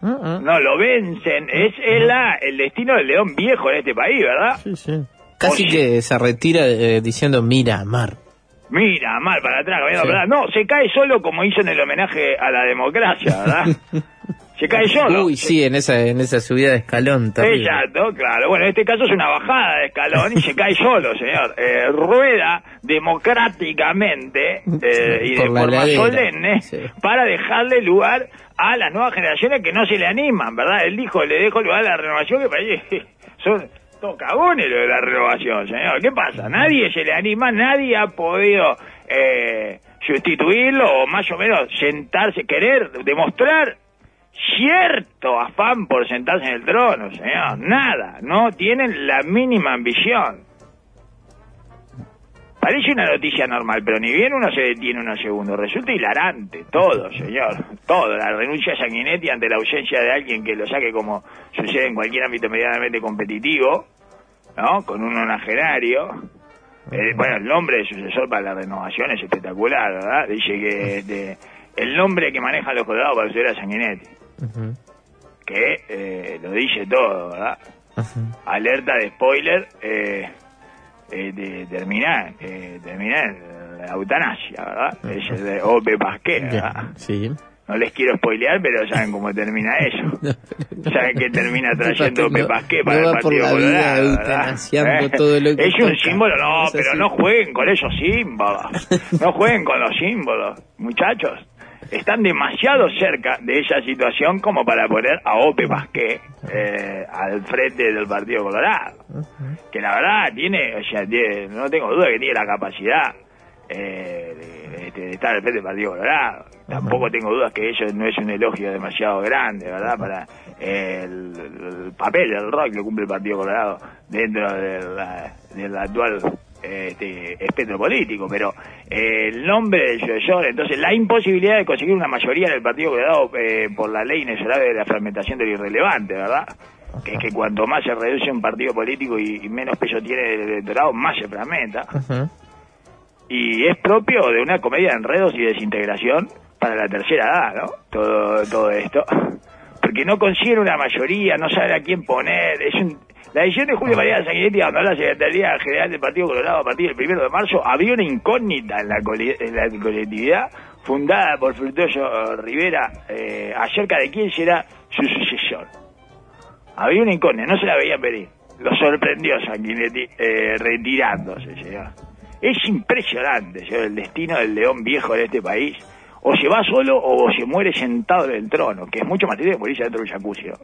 S3: Mm,
S2: no lo vencen. Es, es la, el destino del león viejo en este país, ¿verdad?
S3: Sí, sí. Casi
S2: Oye.
S3: que se retira eh, diciendo, mira, Mar.
S2: Mira, mal para atrás, para atrás. No, se cae solo como hizo en el homenaje a la democracia, ¿verdad? se cae solo.
S3: Uy, sí, en esa, en esa subida de escalón. terrible.
S2: Exacto, claro. Bueno, en este caso es una bajada de escalón y se cae solo, señor. Eh, rueda democráticamente eh, y de forma
S3: ladera.
S2: solemne
S3: Sí.
S2: para dejarle lugar a las nuevas generaciones que no se le animan, ¿verdad? Él dijo, le dejo lugar a la renovación que parece son todos cagones lo de la renovación, señor. ¿Qué pasa? Nadie se le anima, nadie ha podido eh, sustituirlo o más o menos sentarse, querer demostrar cierto afán por sentarse en el trono, señor. Nada, no tienen la mínima ambición. Parece una noticia normal, pero ni bien uno se detiene unos segundos. Resulta hilarante, todo, señor. Todo. La renuncia a Sanguinetti ante la ausencia de alguien que lo saque como sucede en cualquier ámbito medianamente competitivo, ¿no? Con un onagenario. Eh, bueno, el nombre de sucesor para la renovación es espectacular, ¿verdad? Dice que este, el nombre que manejan los colorados para suceder a Sanguinetti. Que eh, lo dice todo, ¿verdad? alerta de spoiler eh, eh, de terminar eh, terminar la eutanasia verdad es el de Ope Pasqué ¿verdad?
S3: Sí.
S2: no les quiero spoilear pero saben cómo termina eso. Saben que termina trayendo
S3: No-
S2: Pasqué
S3: no
S2: para el
S3: va por
S2: partido Colorado,
S3: todo lo que
S2: es un símbolo no
S3: Es
S2: pero
S3: así.
S2: no jueguen con esos símbolos. No jueguen con los símbolos muchachos están demasiado cerca de esa situación como para poner a Ope Pasqué eh, al frente del Partido Colorado. Que la verdad tiene, o sea, tiene- no tengo duda que tiene la capacidad eh, de, de- de estar al frente del Partido Colorado. Tampoco tengo dudas que eso no es un elogio demasiado grande, ¿verdad? Para el, el papel, el rol que cumple el Partido Colorado dentro del, del actual este, espectro político, pero eh, el nombre del sucesor, entonces la imposibilidad de conseguir una mayoría en el Partido Colorado eh, por la ley inexorable de la fragmentación del irrelevante, ¿verdad? Que es que cuanto más se reduce un partido político y, y menos peso tiene el electorado, más se fragmenta. Y es propio de una comedia de enredos y desintegración para la tercera edad, ¿no? Todo, todo esto. Porque no consiguen una mayoría, no saben a quién poner. Es un- La decisión de Julio María Sanguinetti abandonar la Secretaría General del Partido Colorado a partir del primero de marzo abrió una incógnita en la, colectividad fundada por Fructuoso eh, Rivera eh, acerca de quién será su sucesor. Había una incógnita, no se la veían venir. Lo sorprendió Sanguinetti eh, retirándose, señor. Es impresionante, señor, el destino del león viejo de este país. O se va solo o se muere sentado en el trono, que es mucho más triste que morirse dentro del jacuzzi. ¿no?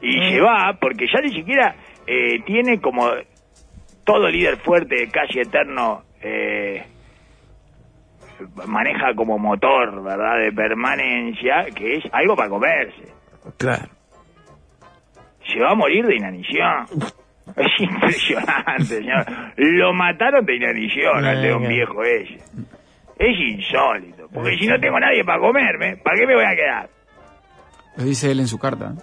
S2: Y se va porque ya ni siquiera eh, tiene como todo líder fuerte, casi eterno, eh, maneja como motor, ¿verdad?, de permanencia, que es algo para comerse
S3: Claro.
S2: se va a morir de inanición. Es impresionante, señor. Lo mataron de inanición al león
S3: ay.
S2: viejo ese. Es insólito. Porque si no tengo nadie para comerme, ¿para qué me voy a quedar?
S1: Lo dice él en su carta.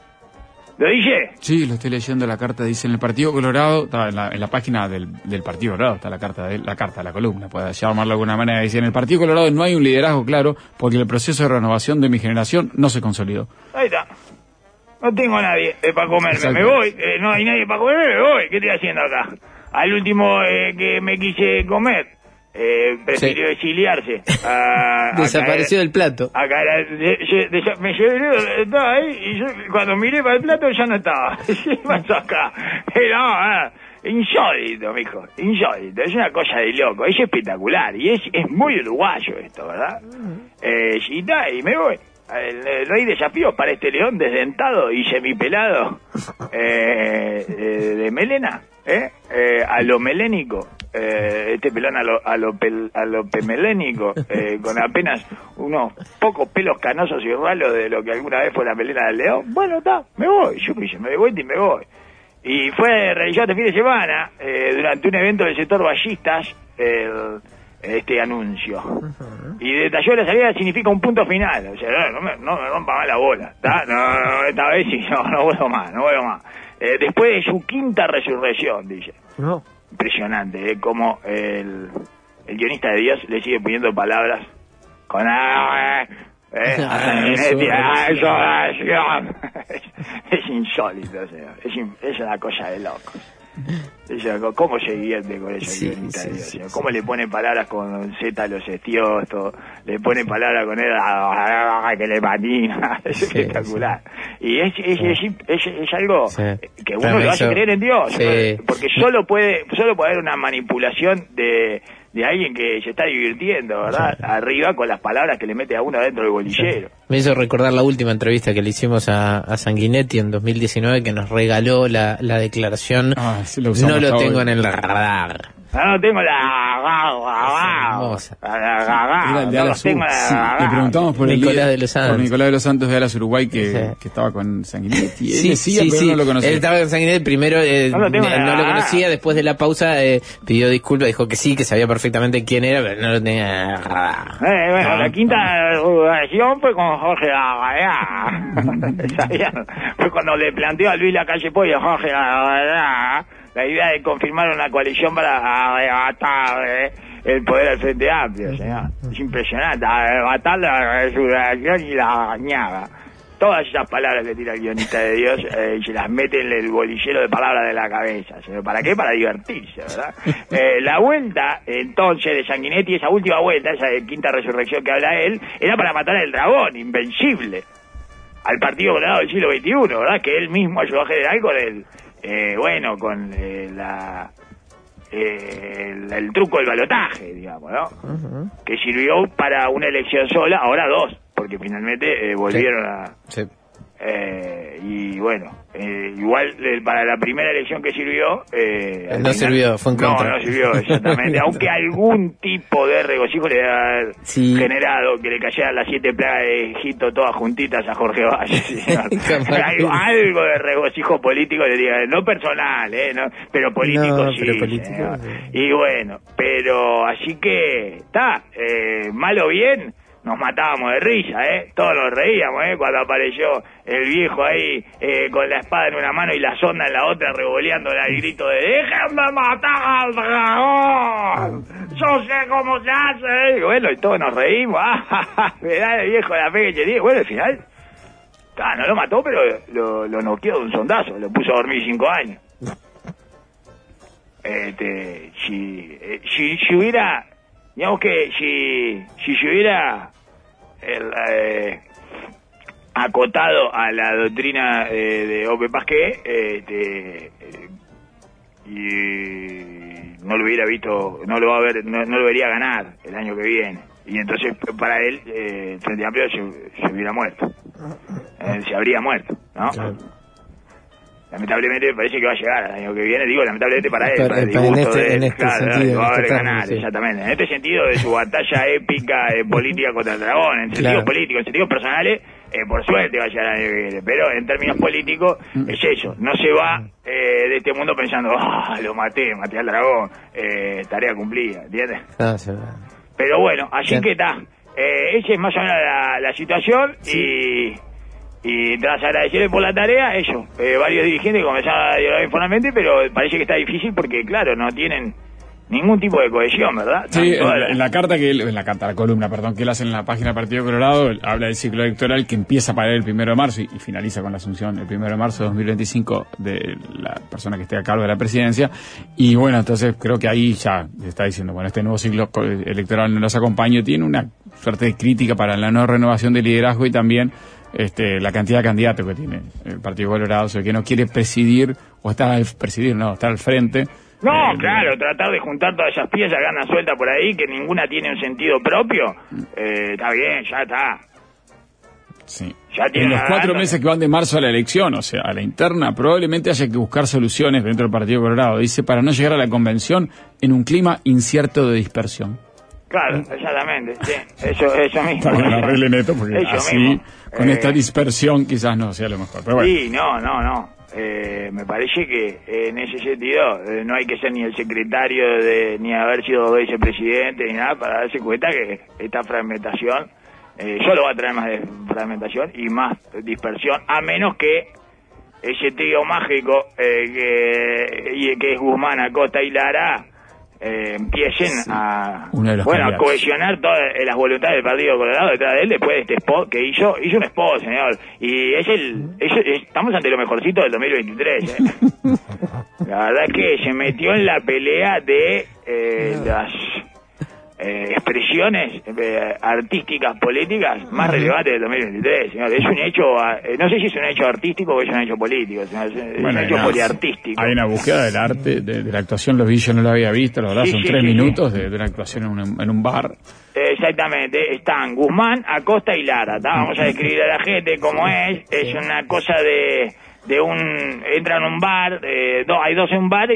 S2: ¿Lo dije?
S1: Sí, lo estoy leyendo la carta, dice en el Partido Colorado, está en la, en la página del, del Partido Colorado, está la carta, de, la carta, la columna, puede llamarlo de alguna manera, dice, en el Partido Colorado no hay un liderazgo claro porque el proceso de renovación de mi generación no se consolidó.
S2: Ahí está. No tengo nadie para comerme,
S1: Exacto.
S2: me voy. Eh, no hay nadie para comerme, me voy. ¿Qué estoy haciendo acá? Al último eh, que me quise comer, eh, prefirió exiliarse. a- a
S3: Desapareció
S2: caer-
S3: del plato.
S2: a caer- de- de- de- me llevé, estaba ahí y yo cuando miré para el plato ya no estaba. ¿Qué pasó acá? No, ah, insólito, mijo, insólito. Es una cosa de loco, es espectacular y es, es muy uruguayo esto, ¿verdad? Eh, y, ta, y me voy. El, el rey desafío para este león desdentado y semipelado eh, eh, de melena, ¿eh? Eh, a lo melénico, eh, este pelón a lo, a lo, pel- a lo pemelénico, con apenas unos pocos pelos canosos y ralos de lo que alguna vez fue la melena del león. Bueno, está, me voy, yo me vuelta y me voy. Y fue realizado este fin de semana, eh, durante un evento del sector ballistas, el- este anuncio. Y detalló la salida significa un punto final. O sea, no, no me, no me rompa más la bola. ¿tá? No, no, esta vez sí, no, no vuelvo más, no vuelvo más. Eh, después de su quinta resurrección, dice.
S3: No.
S2: Impresionante, ¿eh? Como el, el guionista de Dios le sigue poniendo palabras con... es, es insólito, señor. Es, in- es una cosa de locos. Co- ¿Cómo se divierte con eso
S3: Sí, sí.
S2: ¿Cómo le pone palabras con Z a los estiostos? Le pone palabras con él ah, que le patina. Es espectacular. Y es, es, es, es- algo que uno
S3: También
S2: lo hace creer en Dios. Porque solo puede, solo puede haber una manipulación de, de alguien que se está divirtiendo, ¿verdad? Arriba con las palabras que le mete a uno dentro del bolillero.
S3: Me hizo recordar la última entrevista que le hicimos a, a Sanguinetti en 2019 que nos regaló la, la declaración
S1: Ah, sí, lo
S3: No lo tengo
S1: hoy.
S3: en el radar.
S2: Ah, no tengo la...
S1: Era el de
S2: no
S1: Alas
S2: tengo
S1: U.
S2: la-
S1: Sí, le preguntamos por el
S3: Nicolás
S1: líder-
S3: de los Santos.
S1: por Nicolás de los Santos de Alas Uruguay que,
S3: Sí.
S1: que estaba con Sanguinetti. Él
S3: Sí,
S1: decía,
S3: sí,
S1: pero
S3: sí.
S1: no lo conocía.
S3: Él estaba con Sanguinetti primero, eh,
S2: No lo
S3: no, lo conocía, después de la pausa eh, pidió disculpas, dijo que sí, que sabía perfectamente quién era, pero no lo tenía en el radar.
S2: Eh, bueno, la quinta resurrección fue con Jorge. ¿Sabían? Fue cuando le planteó a Luis Lacalle Pollo a Jorge Larrañaga la idea de confirmar una coalición para arrebatar eh, el poder al Frente Amplio, señor. Es impresionante, arrebatar la resurrección y la arañaga. Todas esas palabras que tira el guionista de Dios eh, y se las mete en el bolillero de palabras de la cabeza. ¿Para qué? Para divertirse, ¿verdad? Eh, la vuelta, entonces, de Sanguinetti, esa última vuelta, esa de quinta resurrección que habla él, era para matar al dragón, invencible, al Partido Colorado del siglo XXI, ¿verdad? Que él mismo ayudó a generar con el, eh, bueno, con eh, la... eh, el, el truco del balotaje, digamos, ¿no? Que sirvió para una elección sola, ahora dos, porque finalmente eh, volvieron a...
S3: Sí.
S2: Eh, y bueno, eh, igual eh, para la primera elección que sirvió... eh,
S3: No sirvió, fue en
S2: no,
S3: contra.
S2: No, sirvió, exactamente. Aunque algún tipo de regocijo le haber
S3: Sí.
S2: generado que le cayeran las siete plagas de Egipto todas juntitas a Jorge Valle. algo, algo de regocijo político le diga, no personal, eh, no, pero político
S3: No,
S2: sí.
S3: pero político.
S2: Y bueno, pero así que está, eh, malo o bien, nos matábamos de risa, ¿eh? Todos nos reíamos, ¿eh? Cuando apareció el viejo ahí eh, con la espada en una mano y la sonda en la otra, revoleando al grito de ¡Déjenme matar al dragón! ¡Yo sé cómo se hace! Y bueno, y todos nos reímos. ¡Ah, Mirá el viejo la fe que tenía. Bueno, al final, no lo mató, pero lo, lo noqueó de un sondazo. Lo puso a dormir cinco años. Este, si, eh, si, si hubiera, digamos que si, si se hubiera el, eh, acotado a la doctrina eh, de Ope Pasqué, eh, y no lo hubiera visto, no lo va a ver, no, no lo vería ganar el año que viene. Y entonces para él, eh, el Frente Amplio se, se hubiera muerto. Eh, se habría muerto, ¿no? Lamentablemente me parece que va a llegar al año que viene, digo lamentablemente para él,
S5: Para-
S2: para el
S5: para- en este-
S2: de él,
S5: en este
S2: claro,
S5: sentido,
S2: va a
S5: en
S2: haber
S5: este
S2: ganar,
S5: tramo, sí.
S2: exactamente. En este sentido de su batalla épica eh, política contra el dragón, en sentido
S3: Claro.
S2: político, en sentidos personales, eh, por suerte va a llegar el año que viene, pero en términos políticos
S5: Mm.
S2: es eso, no se va eh, de este mundo pensando, ah, lo maté, maté al dragón, eh, tarea cumplida, ¿entiendes?
S3: Ah, se va.
S2: Pero bueno, así
S3: Bien.
S2: que está. Eh, esa es más o menos la, la situación y, y tras agradecerle por la tarea, ellos, eh, varios dirigentes comenzaron a dialogar informalmente, pero parece que está difícil porque, claro, no tienen ningún tipo de cohesión, ¿verdad?
S1: Sí, en,
S2: la-
S1: en la carta que él- en la carta, la columna, perdón, que él hace en la página del Partido Colorado, habla del ciclo electoral que empieza para él el primero de marzo y, y finaliza con la asunción el primero de marzo de 2025 de la persona que esté a cargo de la presidencia. Y bueno, entonces creo que ahí ya se está diciendo, bueno, este nuevo ciclo electoral no los acompaña, tiene una suerte de crítica para la no renovación de liderazgo y también este, la cantidad de candidatos que tiene el Partido Colorado, o sea, que no quiere presidir o estar al presidir, no, estar al frente.
S2: No,
S1: eh,
S2: claro, tratar de juntar todas esas piezas que andan sueltas por ahí, que ninguna tiene un sentido propio, eh, está bien, ya está.
S1: Sí.
S2: Ya tiene
S1: en los cuatro meses que van de marzo a la elección, o sea, a la interna, probablemente haya que buscar soluciones dentro del Partido Colorado. Dice, para no llegar a la convención en un clima incierto de dispersión.
S2: Claro, exactamente, sí, eso, eso mismo.
S1: Para que lo arreglen esto, porque
S2: Eso
S1: así,
S2: mismo.
S1: con
S2: Eh,
S1: esta dispersión, quizás no sea lo mejor. Pero bueno,
S2: Sí, no, no, no. Eh, me parece que eh, en ese sentido eh, no hay que ser ni el secretario de, ni haber sido vicepresidente ni nada para darse cuenta que esta fragmentación eh, solo va a traer más fragmentación y más dispersión, a menos que ese trío mágico eh, que, y, que es Guzmán, Acosta y Lara eh, empiecen a, bueno, a cohesionar todas eh, las voluntades del Partido Colorado detrás de él después de este spot que hizo, hizo un spot, señor. Y es el, es- es- estamos ante lo mejorcito del 2023. ¿eh? La verdad es que se metió en la pelea de eh, las eh, expresiones eh, artísticas, políticas más relevantes del 2023, señor. Es un hecho, eh, no sé si es un hecho artístico o es un hecho político, señor. Es,
S1: Bueno,
S2: un hecho
S1: una-
S2: poliartístico.
S1: Hay una búsqueda del arte, de, de la actuación, los vi, yo no lo había visto, la verdad,
S2: Sí,
S1: son
S2: sí,
S1: tres
S2: sí,
S1: minutos de, de una actuación en un, en un bar.
S2: Exactamente, están Guzmán, Acosta y Lara. ¿tá? Vamos a describir a la gente cómo es. Es una cosa de, de un. Entran a un bar, eh, do- hay dos en un bar y,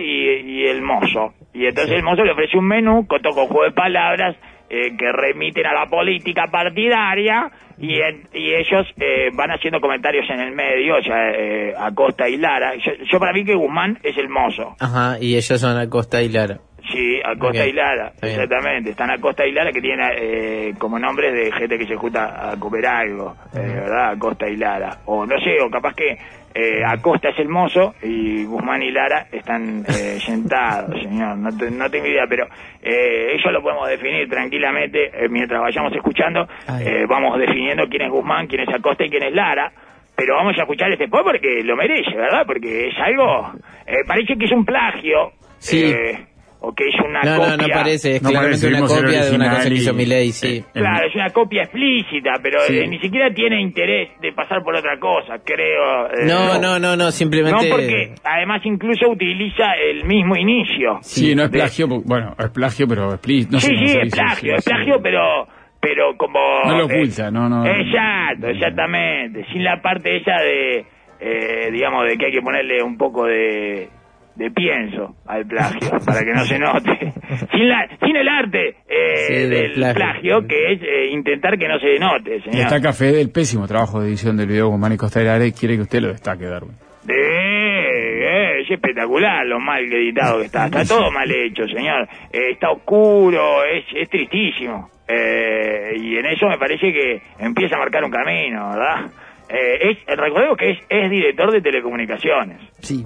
S2: y el mozo. Y entonces el mozo le ofrece un menú con todo con juego de palabras eh, que remiten a la política partidaria y, en- y ellos eh, van haciendo comentarios en el medio, o sea, eh, Acosta y Lara. Yo, yo para mí que Guzmán es el mozo.
S3: Ajá, y ellos son Acosta y Lara.
S2: Sí, Acosta
S3: Ok,
S2: y Lara,
S3: está bien.
S2: exactamente. Están Acosta y Lara que tienen eh, como nombres de gente que se junta a comer algo, eh, ¿verdad? Acosta y Lara. O no sé, o capaz que eh, Acosta es el mozo y Guzmán y Lara están eh, sentados, señor. No, te- no tengo idea, pero eh, eso lo podemos definir tranquilamente eh, mientras vayamos escuchando. Eh, vamos definiendo quién es Guzmán, quién es Acosta y quién es Lara. Pero vamos a escuchar este spot porque lo merece, ¿verdad? Porque es algo... eh, parece que es un plagio.
S3: Sí.
S2: O que es una
S3: No,
S2: copia.
S3: no, no parece, es
S1: No
S3: claramente
S1: parece,
S3: una copia de una cosa que hizo sí.
S1: eh,
S2: Claro, es una copia explícita, pero
S1: Sí.
S2: eh, ni siquiera tiene interés de pasar por otra cosa, creo. eh,
S3: No, no, no, no, simplemente...
S2: No, porque además incluso utiliza el mismo inicio.
S1: Sí, no es plagio, bueno, es plagio, pero explícito. No
S2: sí, sí, es
S1: dice,
S2: plagio,
S1: sí,
S2: es
S1: sí.
S2: plagio, pero pero como...
S1: No lo
S2: eh,
S1: oculta, no, no.
S2: Exacto, exactamente. Sin la parte esa de, eh, digamos, de que hay que ponerle un poco de, de pienso al plagio, para que no se note. Sin, la, sin el arte eh,
S3: Sí, del
S2: del
S3: plagio.
S2: plagio, que es eh, intentar que no se note, señor.
S1: Destaca Fede el pésimo trabajo de edición del video con Manny Costa y quiere que usted lo destaque, Darwin.
S2: Eh, es espectacular lo mal editado que está. Está todo mal hecho, señor. Eh, está oscuro, es, es tristísimo. Eh, y en eso me parece que empieza a marcar un camino, ¿verdad? Eh, es, recordemos que es, es director de telecomunicaciones.
S3: Sí.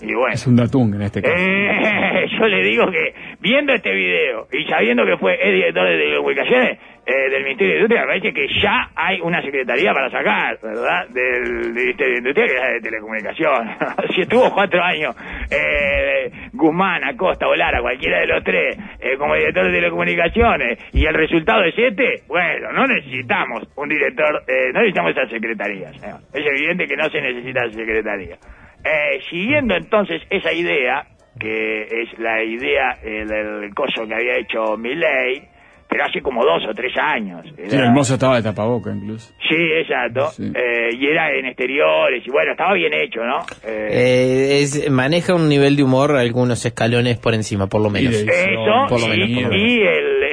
S2: Y bueno.
S1: Es un datung en este caso.
S2: Eh, yo le digo que viendo este video y sabiendo que fue el director de telecomunicaciones eh, del Ministerio de Industria, me parece que ya hay una secretaría para sacar, ¿verdad? Del Ministerio de Industria, que es la de telecomunicaciones. si estuvo cuatro años eh, Guzmán, Acosta o Lara, cualquiera de los tres, eh, como director de telecomunicaciones, y el resultado es este, bueno, no necesitamos un director, eh, no necesitamos esa secretaría. señor. Es evidente que no se necesita secretaría. Eh, siguiendo entonces esa idea, que es la idea eh, del coso que había hecho Milley, pero hace como dos o tres años.
S1: Sí, el mozo estaba de tapaboca incluso.
S2: Sí, exacto.
S1: Sí.
S2: Eh, y era en exteriores, y bueno, estaba bien hecho, ¿no? Eh,
S3: Eh, es, maneja un nivel de humor algunos escalones por encima, por lo menos.
S2: Eso,
S3: por lo
S2: y,
S3: menos, por lo
S2: y el,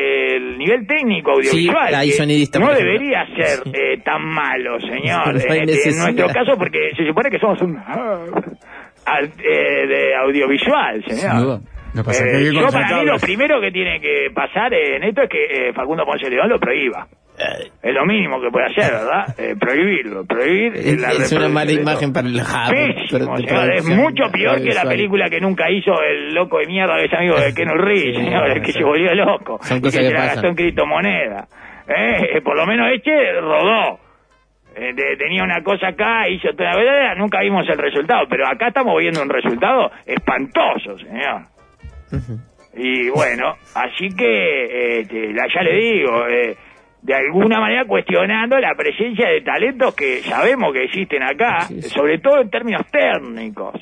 S2: el nivel técnico audiovisual.
S3: Sí, hay
S2: que
S3: sonidista,
S2: No debería ser eh, tan malo, señor.
S3: No hay
S2: en, nuestro caso, porque se supone que somos un... eh, de audiovisual,
S1: Sin
S2: señor.
S1: duda. Que pasa
S2: Eh,
S1: que
S2: yo para mí lo primero que tiene que pasar en esto es que eh, Facundo Ponce León lo prohíba. Es lo mínimo que puede hacer, ¿verdad? Eh, prohibirlo, prohibir eh,
S3: Es,
S2: la
S3: es una mala
S2: de
S3: imagen para el hub.
S2: Pésimo, señor, es mucho peor que la película que nunca hizo el loco de mierda que es amigo de Ken Reeves, señor, el que se volvió loco.
S3: Son cosas
S2: que
S3: que pasan.
S2: gastó en criptomoneda. Eh, por lo menos este rodó. Eh, de- tenía una cosa acá, hizo toda la verdad, nunca vimos el resultado, pero acá estamos viendo un resultado espantoso, señor. Y bueno, así que la- ya le digo, eh, de alguna manera cuestionando la presencia de talentos que sabemos que existen acá, sobre todo en términos técnicos,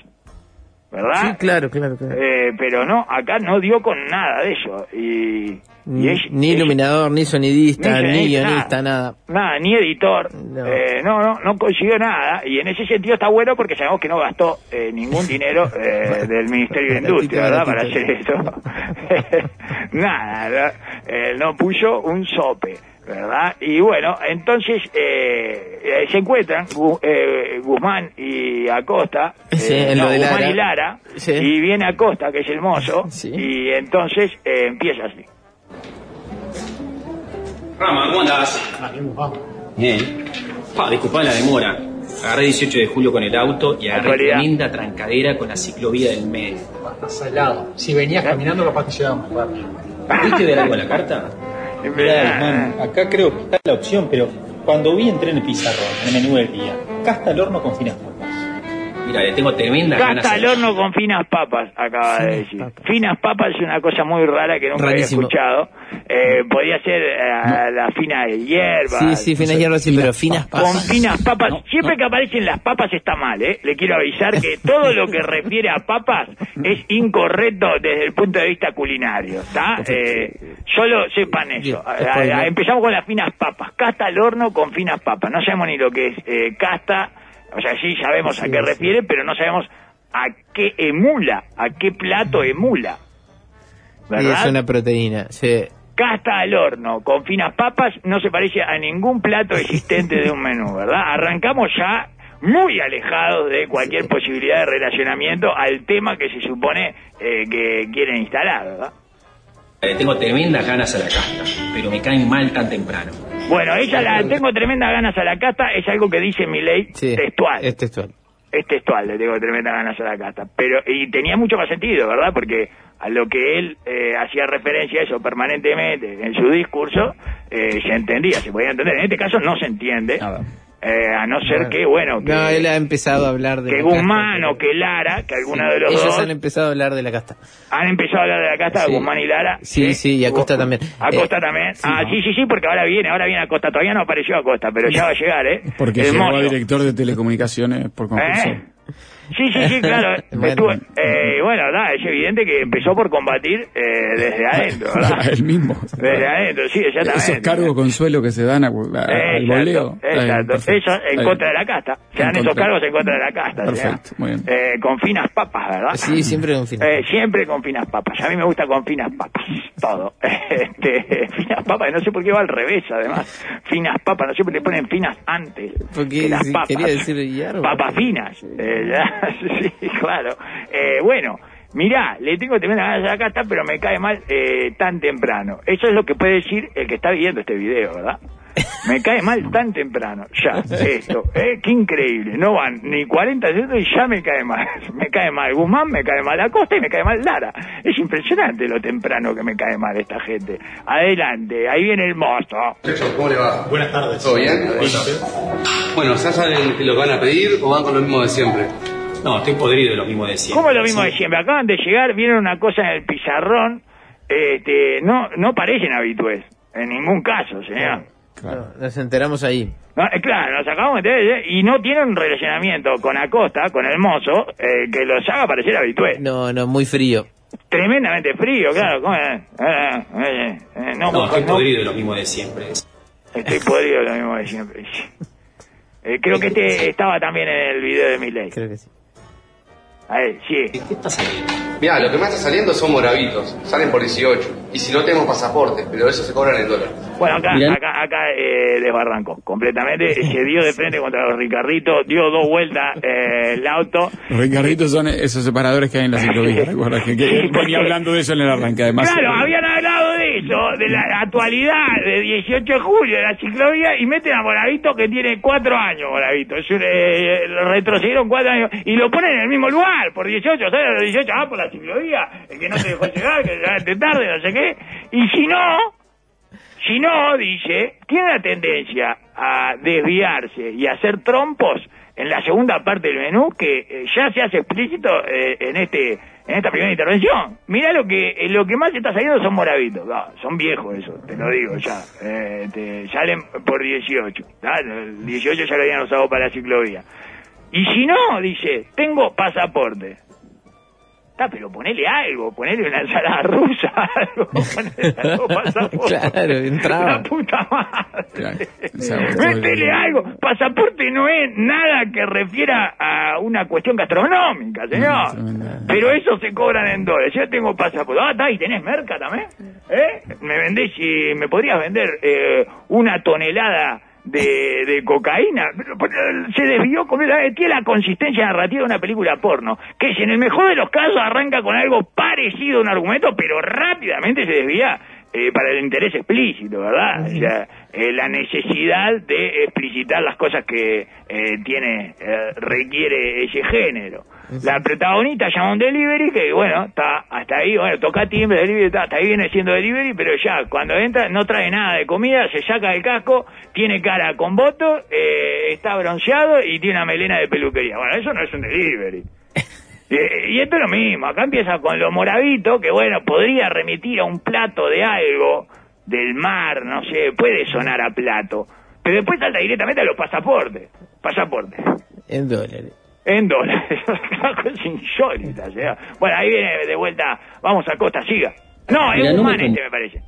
S2: ¿verdad?
S3: Sí, claro, claro, claro.
S2: Eh, pero no, acá no dio con nada de eso. Y, y
S3: Ni,
S2: es-
S3: ni
S2: es-
S3: iluminador, ni sonidista,
S2: Ni
S3: guionista, nada.
S2: Nada, ni editor.
S3: No.
S2: Eh, no, no, no consiguió nada. Y en ese sentido está bueno porque sabemos que no gastó eh, ningún dinero eh, del Ministerio de Industria, ¿verdad? Para hacer esto. nada, ¿verdad? No puso un sope. ¿Verdad? Y bueno, entonces eh, se encuentran Gu- eh, Guzmán y Acosta,
S3: Sí,
S2: eh, no,
S3: lo de
S2: Guzmán
S3: Lara.
S2: y Lara,
S3: Sí.
S2: y viene Acosta, que es el mozo,
S3: Sí.
S2: y entonces eh, empieza así.
S6: Rama, ¿cómo andás? Bien. Pa, disculpá la demora. Agarré 18 de julio con el auto y agarré tremenda trancadera con la ciclovía del medio.
S7: Salado. Si venías caminando, capaz que rápido.
S6: ¿Viste ver algo en la carta?
S8: Guzmán, acá creo que está la opción, pero cuando vi entré en el pizarrón, en el menú del día, casta al horno con finas papas.
S6: Mira, le tengo tremenda ganas.
S2: Casta al horno con finas papas, acaba de decir. Finas papas es una cosa muy rara que nunca
S3: Rarísimo.
S2: había escuchado. Eh, podía ser eh, la fina de hierba.
S3: Sí, sí, finas hierbas, sí, pero finas
S2: Con
S3: papas.
S2: finas papas. Siempre que aparecen las papas está mal, ¿eh? Le quiero avisar que todo lo que refiere a papas es incorrecto desde el punto de vista culinario, ¿está? Eh, solo sepan eso.
S3: Bien,
S2: A-
S3: spoiler.
S2: a- empezamos con las finas papas. Casta al horno con finas papas. No sabemos ni lo que es eh, casta. O sea, sí sabemos a qué refiere, pero no sabemos a qué emula, a qué plato emula.
S3: Y
S2: ¿Verdad?
S3: es una proteína. Sí.
S2: Casta al horno con finas papas no se parece a ningún plato existente de un menú, ¿verdad? Arrancamos ya muy alejados de cualquier posibilidad de relacionamiento al tema que se supone eh, que quieren instalar, ¿verdad?
S6: Le tengo tremendas ganas a la casta, pero me caen mal tan temprano.
S2: Bueno, ella la tengo tremendas ganas a la casta, es algo que dice mi ley
S3: Sí.
S2: textual.
S3: Es textual.
S2: es textual, le tengo tremendas ganas a la casta. Pero, y tenía mucho más sentido, ¿verdad? Porque a lo que él eh, hacía referencia a eso permanentemente en su discurso, eh, se entendía, se podía entender. En este caso no se entiende,
S1: Nada.
S2: Eh, a no ser que, bueno, que,
S3: No, él ha empezado a hablar de
S2: que
S3: la
S2: Guzmán
S3: casta,
S2: o que Lara, que alguna
S3: Sí,
S2: de los
S3: Ellos
S2: dos
S3: han empezado a hablar de la casta.
S2: han empezado a hablar de la casta,
S3: Sí.
S2: Guzmán y Lara.
S3: Sí, sí, y Acosta también.
S2: Acosta
S3: Eh,
S2: también. ah, sí, sí, sí, porque ahora viene, ahora viene Acosta. Todavía no apareció Acosta, pero ya va a llegar, ¿eh?
S1: Porque
S2: El
S1: llegó a director de telecomunicaciones por concurso.
S2: Sí, sí, sí, claro.
S3: Bueno.
S2: Estuvo- eh, bueno, nada, es evidente que empezó por combatir eh, desde adentro, ¿verdad?
S1: Él mismo.
S2: Desde adentro, sí, exactamente.
S1: Esos cargos consuelo que se dan a- a- al voleo.
S2: Exacto, exacto.
S1: Perfecto.
S2: Eso en
S1: Ahí.
S2: contra de la casta. Se
S1: En
S2: dan esos cargos en contra de la casta.
S1: Perfecto, muy bien.
S2: Eh, con finas papas, ¿verdad?
S3: Sí, siempre con finas
S2: Eh, siempre con finas papas. A mí me gusta con finas papas. Todo. Este, finas papas, no sé por qué va al revés, además. Finas papas, no sé por qué le ponen finas antes.
S3: Porque
S2: que las
S3: si
S2: papas.
S3: quería decir hierba.
S2: Papas finas. Eh, ya, sí, claro. Eh, bueno. Mirá, le tengo tremenda ganas a la casta, pero me cae mal eh, tan temprano. Eso es lo que puede decir el que está viendo este video, ¿verdad? Me cae mal tan temprano, ya, esto, eh, qué increíble, no van ni 40 segundos y ya me cae mal, me cae mal Guzmán, me cae mal Acosta y me cae mal Lara, es impresionante lo temprano que me cae mal esta gente. Adelante, ahí viene el mozo.
S9: ¿cómo le va?
S7: Buenas tardes.
S9: ¿Todo bien? Bueno, ¿ya saben lo que van a pedir o van con lo mismo de siempre?
S6: No, estoy podrido de lo mismo de siempre.
S2: ¿Cómo lo mismo
S6: Sí.
S2: de siempre? Acaban de llegar, vieron una cosa en el pizarrón, este, no, no parecen habitués, en ningún caso, señor.
S3: No, nos enteramos ahí.
S2: No, eh, claro, nos acabamos de enterar, ¿eh? y no tienen un relacionamiento con Acosta, con el mozo, eh, que los haga parecer habitués.
S3: No, no, muy frío.
S2: Tremendamente frío, claro. ¿cómo es? Eh, eh, eh, eh, no,
S6: No, estoy
S2: no,
S6: podrido de lo mismo de siempre.
S2: estoy podrido lo mismo de siempre. Eh, creo que este estaba también en el video de Miley.
S3: Creo que sí.
S2: A ver, sí.
S6: ¿Qué está saliendo?
S9: Mirá, lo que más está saliendo son moravitos. Salen por 18. Y si no tenemos pasaporte, pero eso se cobran en dólar.
S2: Bueno, acá,
S9: Mirá.
S2: acá, acá eh, desbarrancó completamente. Se dio de frente contra los Ricarditos, dio dos vueltas eh, el auto.
S1: Los Ricarditos son esos separadores que hay en la ciclovía, ¿recuerdas? Que, que venía hablando de eso en el arranque, además.
S2: Claro, habían hablado de eso, de la actualidad de 18 de julio de la ciclovía y meten a Moravito que tiene cuatro años, Moravito. Es un, eh, lo retrocedieron cuatro años y lo ponen en el mismo lugar, por 18, ¿sabes? Los 18, ah, por la ciclovía, el que no te dejó llegar, que llegaste tarde, no sé qué. Y si no, si no, dice, tiene la tendencia a desviarse y hacer trompos en la segunda parte del menú que eh, ya se hace explícito eh, en este en esta primera intervención. Mirá lo que eh, lo que más está saliendo son moravitos, No, son viejos eso, te lo digo ya. Eh, te salen por 18. ¿tá? El 18 ya lo habían usado para la ciclovía. Y si no, dice, tengo pasaporte. Está, pero ponele algo, ponele una ensalada rusa, algo, ponele algo, pasaporte.
S3: Claro, entraba.
S2: La puta madre.
S1: Claro,
S2: Métele algo. Pasaporte no es nada que refiera a una cuestión gastronómica, señor. Pero eso se cobran en dólares. Yo tengo pasaporte. Ah, está, y tenés merca también. ¿Eh? Me vendés y me podrías vender eh, una tonelada de, de cocaína. Se desvió completamente. Tiene la consistencia narrativa de una película porno. Que si en el mejor de los casos arranca con algo parecido a un argumento, pero rápidamente se desvía eh, para el interés explícito, ¿verdad? O sea, eh, la necesidad de explicitar las cosas que eh, tiene, eh, requiere ese género. La protagonista llama un delivery que, bueno, está hasta ahí, bueno, toca timbre, delivery, está, hasta ahí viene siendo delivery, pero ya, cuando entra, no trae nada de comida, se saca el casco, tiene cara con voto, eh, está bronceado y tiene una melena de peluquería. Bueno, eso no es un delivery. Eh, y esto es lo mismo, acá empieza con lo moravito, que bueno, podría remitir a un plato de algo, del mar, no sé, puede sonar a plato, pero después salta directamente a los pasaportes, pasaportes,
S3: En dólares.
S2: En dólares, es insólita, o sea. Bueno, ahí viene de vuelta, vamos a Costa, siga. No, es
S6: Mira, no
S2: Guzmán
S6: me
S2: este me parece.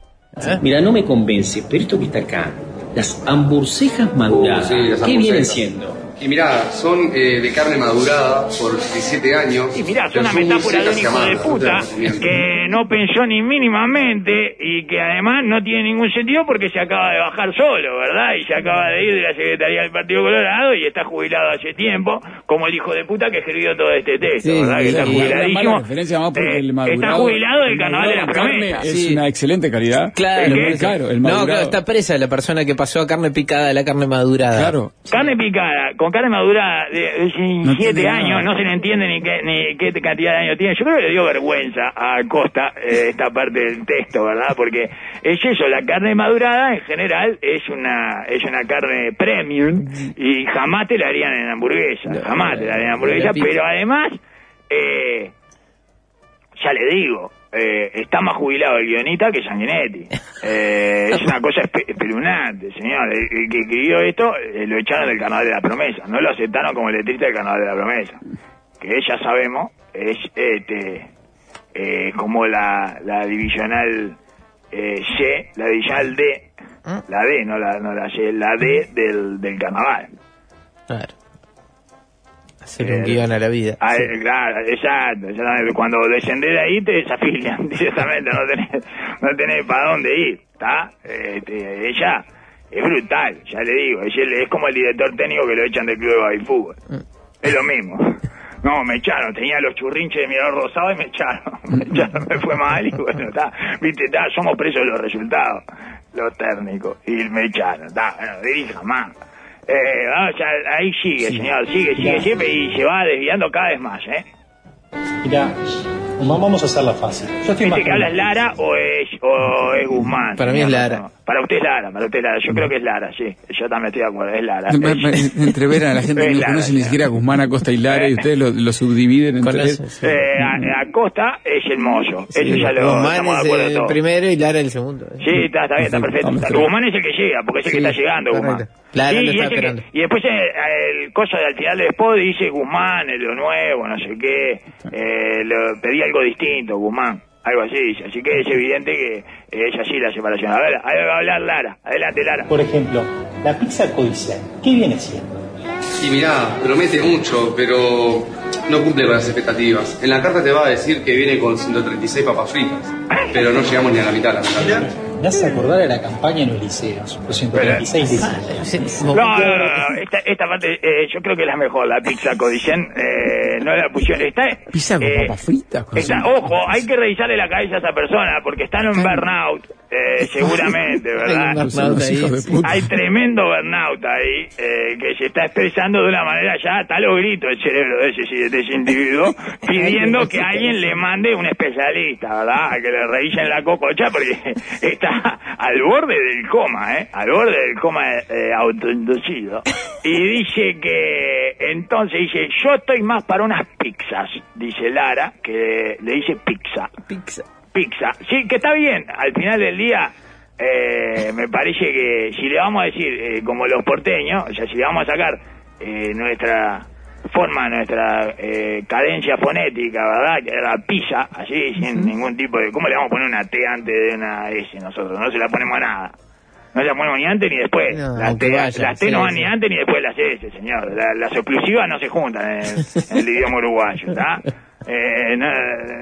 S6: Mira, no me convence, pero esto que está acá, las hamburcejas maduradas,
S9: Sí, las
S6: ¿qué vienen siendo?
S9: Y mirá, son eh, de carne madurada por 17 años.
S2: Y mirá, es una metáfora de un hijo de puta que no pensó ni mínimamente y que además no tiene ningún sentido porque se acaba de bajar solo, ¿verdad? Y se acaba de ir de la Secretaría del Partido Colorado y está jubilado hace tiempo, como el hijo de puta que escribió todo este texto,
S3: Sí,
S2: ¿verdad?
S3: sí,
S2: que está jubiladísimo.
S1: mala referencia más porque
S2: Eh, está jubilado del
S1: el
S2: Carnaval de la Promesa.
S1: Es
S3: Sí.
S1: una excelente calidad.
S3: Claro,
S1: Es.
S2: El
S3: No, claro, está presa la persona que pasó a carne picada a la carne madurada.
S1: Claro.
S2: Carne picada, con carne madura de 17
S1: tiene
S2: años,
S1: nada.
S2: no se le entiende ni qué, ni qué cantidad de años tiene. Yo creo que le dio vergüenza a Costa eh, esta parte del texto, ¿verdad? Porque es eso, la carne madurada en general es una es una carne premium y jamás te la harían en hamburguesa, jamás te la harían en hamburguesa, pero además, eh, ya le digo, eh, está más jubilado el guionista que Sanguinetti. Eh, es una cosa espe- espeluznante, señor. El, el que escribió esto eh, lo echaron del Canal de la Promesa. No lo aceptaron como letrista del Canal de la Promesa. Que ya sabemos es este eh, como la, la divisional eh, C, la divisional D, la D, no la, no la C, la D del, del carnaval.
S3: Claro. Hacer un
S2: Eh,
S3: guion a la vida.
S2: Ah, eh, claro, exacto, exactamente. Cuando descendés de ahí te desafilian directamente, no tenés, no tenés para dónde ir, ¿está? Este, ella es brutal, ya le digo, ella es como el director técnico que lo echan del club de baby fútbol. Es lo mismo. No, me echaron, tenía los churrinches de mirador rosado y me echaron. Me echaron, me fue mal y bueno, está, viste, está, somos presos de los resultados, los técnicos, y me echaron, está, bueno, dirija más. Eh, vamos, ya, ahí sigue, señor, sigue, sigue, siempre y se va desviando cada vez más, ¿eh?
S8: Mira, vamos a hacerla fácil. Yo estoy
S2: ¿Viste que habla es Lara o es, o es Guzmán?
S3: Para mí es? Lara.
S2: No, Para usted es Lara, para usted es Lara. Yo creo que es Lara, sí. Yo también estoy de acuerdo, es Lara.
S1: Me-
S2: Es-
S1: me- Entrever a la gente que no
S2: Lara,
S1: conoce ni siquiera a Guzmán, Acosta y Lara y ustedes lo, lo subdividen entre
S3: Conoce, sí.
S2: Eh, a- Acosta es el mozo.
S3: Sí,
S2: Eso ya lo
S3: Guzmán es el primero y Lara el segundo.
S2: Sí, está, está bien, está perfecto. Está-. Guzmán es el que llega, porque es el que está llegando, Guzmán.
S3: Lara
S2: Sí,
S3: lo
S2: y,
S3: está
S2: que- y después el, el cosa de al final del spot dice Guzmán, es lo nuevo, no sé qué. Eh, lo- pedí algo distinto, Guzmán. Algo así. Así que es evidente que eh, es así la separación. A ver, ahí va a hablar Lara. Adelante, Lara.
S8: Por ejemplo, la pizza codicial, ¿qué viene siendo?
S9: Y mirá, promete mucho, pero no cumple con las expectativas. En la carta te va a decir que viene con 136 papas fritas, pero no llegamos ni a la mitad, lamentablemente.
S8: Me hace acordar a la campaña en los liceos, los 136 liceos.
S2: No, no, no, no, Esta, esta parte eh, yo creo que es la mejor, la pizza codicen, eh, no la pusieron. Está,
S1: Pizza con
S2: eh,
S1: papas fritas.
S2: está- ojo, hay que revisarle la cabeza a esa persona porque está en un burnout, eh, seguramente, ¿verdad? Hay tremendo burnout ahí eh, que se está expresando de una manera ya hasta los gritos el cerebro de ese, de ese individuo pidiendo que alguien le mande un especialista, ¿verdad? A que le revisen la cococha porque está al borde del coma, ¿eh? Al borde del coma eh, autoinducido. Y dice que, entonces dice, yo estoy más para unas pizzas, dice Lara, que le dice pizza.
S3: Pizza.
S2: Pizza. Sí, que está bien. Al final del día, eh, me parece que si le vamos a decir, eh, como los porteños, o sea, si le vamos a sacar eh, nuestra forma, nuestra eh, cadencia fonética, ¿verdad? Que era pizza, así, sin ningún tipo de... ¿Cómo le vamos a poner una T antes de una S nosotros? No se la ponemos a nada. No se la ponemos ni antes ni después.
S3: No,
S2: las T,
S3: vaya,
S2: las T
S3: sí,
S2: no van
S3: sí.
S2: ni antes ni después de las S, señor. La- las oclusivas no se juntan en, en el idioma uruguayo, ¿está? Eh, no,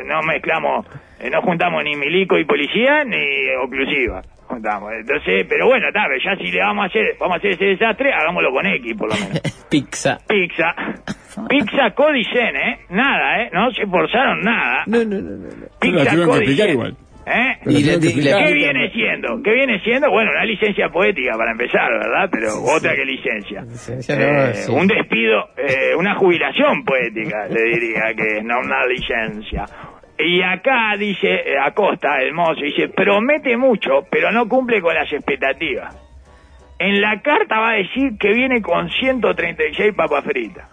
S2: no mezclamos, eh, no juntamos ni milico y policía ni oclusiva. Juntamos. Entonces, pero bueno, pero ya si le vamos a hacer, vamos a hacer ese desastre, hagámoslo con X por lo menos.
S3: Pizza.
S2: Pizza. Pizza Codicen, ¿eh? Nada, ¿eh? No se forzaron nada.
S3: No, no, no, no.
S1: la
S2: Pizza
S1: tuvieron que explicar
S2: Codicen.
S1: igual.
S2: ¿Eh?
S3: Y
S1: la.
S2: ¿Qué viene siendo? ¿Qué viene siendo? Bueno, una licencia poética para empezar, ¿verdad? Pero otra que licencia.
S3: Licencia no,
S2: Eh,
S3: sí.
S2: Un despido, eh, una jubilación poética, le diría que es, no una licencia. Y acá dice, eh, Acosta, el mozo, dice, promete mucho, pero no cumple con las expectativas. En la carta va a decir que viene con 136 papas fritas.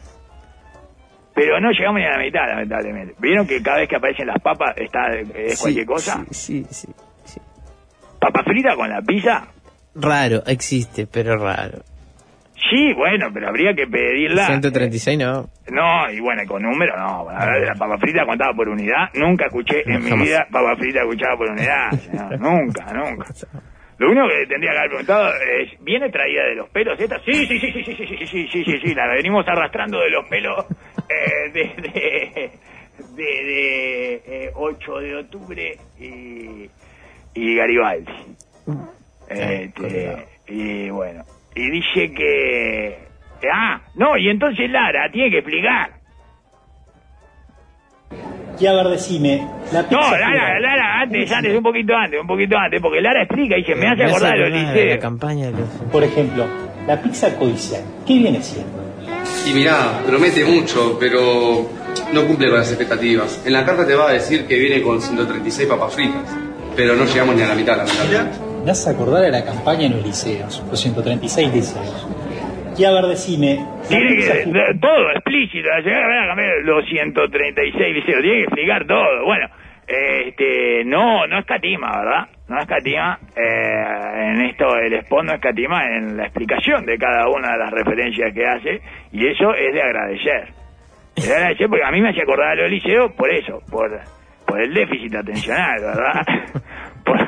S2: Pero no llegamos ni a la mitad, lamentablemente. ¿Vieron que cada vez que aparecen las papas está es
S3: Sí,
S2: cualquier cosa?
S3: Sí, sí, sí.
S2: ¿Papa frita con la pizza?
S3: Raro, existe, pero raro.
S2: Sí, bueno, pero habría que pedirla.
S3: 136 no.
S2: No, y bueno, con número no. La papa frita contada por unidad. Nunca escuché en mi vida papa frita escuchada por unidad. señor. nunca, nunca. Lo único que tendría que haber preguntado es, ¿viene traída de los pelos esta? Sí, sí, sí, sí, sí, sí, sí, sí, sí, sí, la venimos arrastrando de los pelos eh, desde de, de, eh, 8 de octubre y, y Garibaldi. Este, y bueno, y dice que... Ah, no, y entonces Lara tiene que explicar.
S8: Y a ver, decime, la pizza.
S2: No, Lara, Lara, antes, antes, un poquito antes, un poquito antes, porque Lara explica y dice, me hace
S3: Me hace
S2: acordar los
S3: de la
S2: liceos.
S3: campaña de los...
S8: Por ejemplo, la pizza codicial, ¿qué viene siendo?
S9: Y mirá, promete mucho, pero no cumple con las expectativas. En la carta te va a decir que viene con 136 papas fritas, pero no llegamos ni a la mitad, lamentablemente.
S8: Me hace acordar a la campaña en los liceos, los 136 liceos. Y a ver, decime,
S2: Tiene
S8: pizza
S2: que, todo explícito, va a cambiar los 136 liceos, tiene que explicar todo. Bueno, este, no, no escatima, ¿verdad? No escatima, eh, en esto el spot no escatima en la explicación de cada una de las referencias que hace, y eso es de agradecer. De agradecer porque a mí me hace acordar a los liceos por eso, por, por el déficit atencional, ¿verdad? por,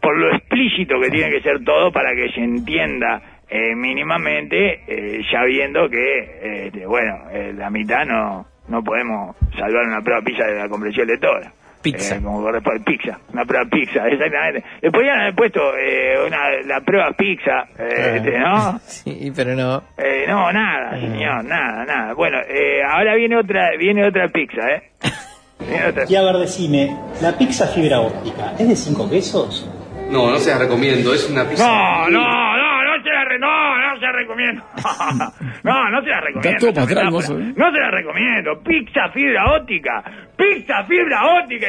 S2: por lo explícito que tiene que ser todo para que se entienda eh, mínimamente, eh, ya viendo que, este, bueno, eh, la mitad no, no podemos salvar una prueba pizza de la comprensión lectora.
S3: Pizza.
S2: Eh, como corresponde, pizza, una prueba pizza, exactamente. Le podrían haber puesto eh, una, la prueba pizza, eh, este, ¿no?
S3: Sí, pero no.
S2: Eh, no, nada, señor, nada, nada. Bueno, eh, ahora viene otra, viene otra pizza, ¿eh? Viene otra.
S8: Y a ver, decime, la pizza fibra óptica, ¿es de 5 quesos?
S9: No, no se las recomiendo, es una pizza.
S2: No, no, no, no se la, re- no, no se la recomiendo. No, no se la recomiendo.
S1: Está todo para atrás, ¿eh?
S2: No se la recomiendo. Pizza fibra óptica. Pizza fibra óptica.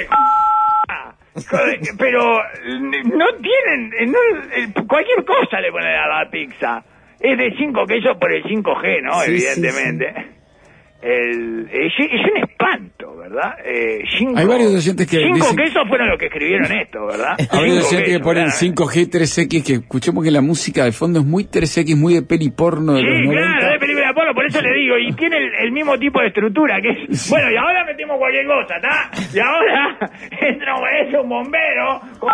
S2: Pero eh, no tienen, eh, no, cualquier cosa le ponen a la pizza. Es de 5 quesos por el 5G, ¿no?
S3: Sí, sí,
S2: Evidentemente. El, es, es un espanto, ¿verdad? Eh, cinco,
S1: Hay varios oyentes que
S2: Cinco
S1: dicen-
S2: quesos fueron los que escribieron esto, ¿verdad?
S1: Hay gente que ponen
S2: claro.
S1: 5G, 3X, que escuchemos que la música de fondo es muy 3X, muy de peli porno de
S2: Sí,
S1: los 90.
S2: claro, de película porno, por eso le digo, y tiene el, el mismo tipo de estructura, que es, bueno, y ahora metemos cualquier cosa, ¿está? Y ahora entra es un bombero con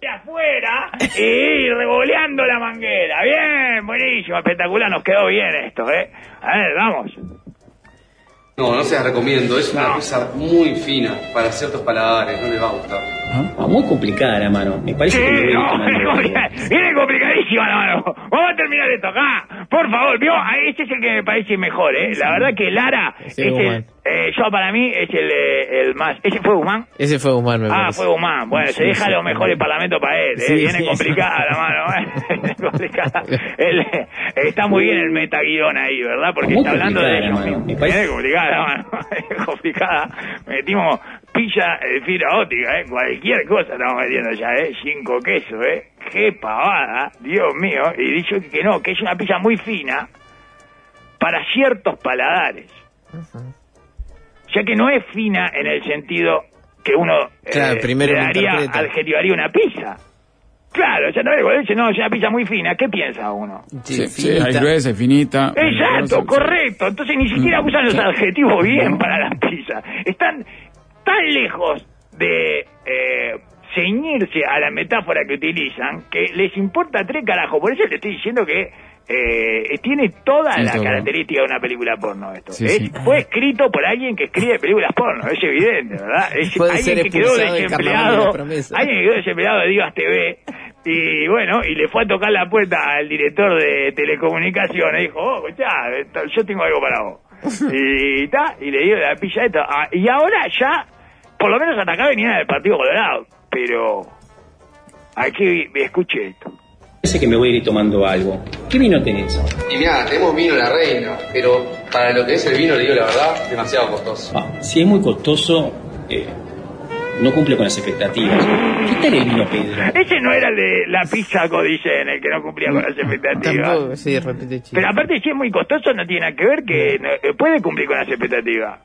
S2: de afuera y revoleando la manguera. Bien, buenísimo, espectacular, nos quedó bien esto, ¿eh? A ver, vamos.
S9: No, no se las recomiendo, es una pizza muy fina para ciertos paladares, no les va a gustar.
S6: Ah, muy complicada la mano. Me parece
S2: Sí,
S6: que me
S2: no, complicada. viene complicadísima la mano. Vamos a terminar esto acá. Por favor, vio, Ah, este es el que me parece mejor, ¿eh? La verdad que Lara
S3: Ese
S2: es el. Eh, yo para mí es el, eh, el más. ¿Ese fue Guzmán?
S3: Ese fue Guzmán, me
S2: Ah,
S3: parece.
S2: fue Guzmán. Bueno, se
S3: Sí,
S2: deja
S3: sí,
S2: lo
S3: fue
S2: mejor el
S3: Guzmán.
S2: parlamento para él. ¿eh?
S3: Sí,
S2: Viene
S3: sí,
S2: complicada la mano. ¿eh? Viene complicada. Él, eh, está muy bien el metaguión ahí, ¿verdad? Porque
S6: Muy
S2: está hablando de ellos mismos. Viene complicada la mano. Complicada. Metimos pilla de fibra óptica, ¿eh? Cualquier cosa estamos metiendo ya, ¿eh? Cinco quesos, ¿eh? Qué pavada, Dios mío. Y dicho que no, que es una pilla muy fina para ciertos paladares. Ya que no es fina en el sentido que uno eh,
S3: primero
S2: le daría, adjetivaría una pizza. Claro, ya cuando dice, no, es una pizza muy fina, ¿qué piensa uno?
S1: Sí, sí, hay gruesa, finita.
S2: Exacto, correcto. Entonces ni siquiera usan los adjetivos bien para las pizzas. Están tan lejos de eh, ceñirse a la metáfora que utilizan que les importa tres carajos. Por eso le estoy diciendo que eh, tiene toda
S1: Sí,
S2: la
S1: todo.
S2: característica de una película porno esto.
S1: Sí,
S2: Es-
S1: sí.
S2: Fue escrito por alguien que escribe películas porno, es evidente, ¿verdad? Es
S3: Puede
S2: alguien
S3: ser
S2: que quedó
S3: de
S2: desempleado,
S3: Promesa.
S2: alguien que quedó desempleado de Divas TV y bueno, y le fue a tocar la puerta al director de telecomunicaciones y dijo, oh, esto- yo tengo algo para vos. y y le dio la pilla esto. Ah, y ahora ya, por lo menos hasta acá venía del Partido Colorado, pero aquí escuche esto.
S6: Parece que me voy a ir tomando algo. ¿Qué vino tenés?
S9: Y mira, tenemos vino La Reina, pero para lo que es el vino, le digo la verdad, demasiado costoso.
S6: Ah, si es muy costoso, eh, no cumple con las expectativas. ¿Qué tal el vino Pedro?
S2: Ese no era el de la pizza codice en el que no cumplía con las expectativas.
S3: Tampoco, sí, repite.
S2: Pero aparte, si es muy costoso, no tiene nada que ver que no- eh, puede cumplir con las expectativas.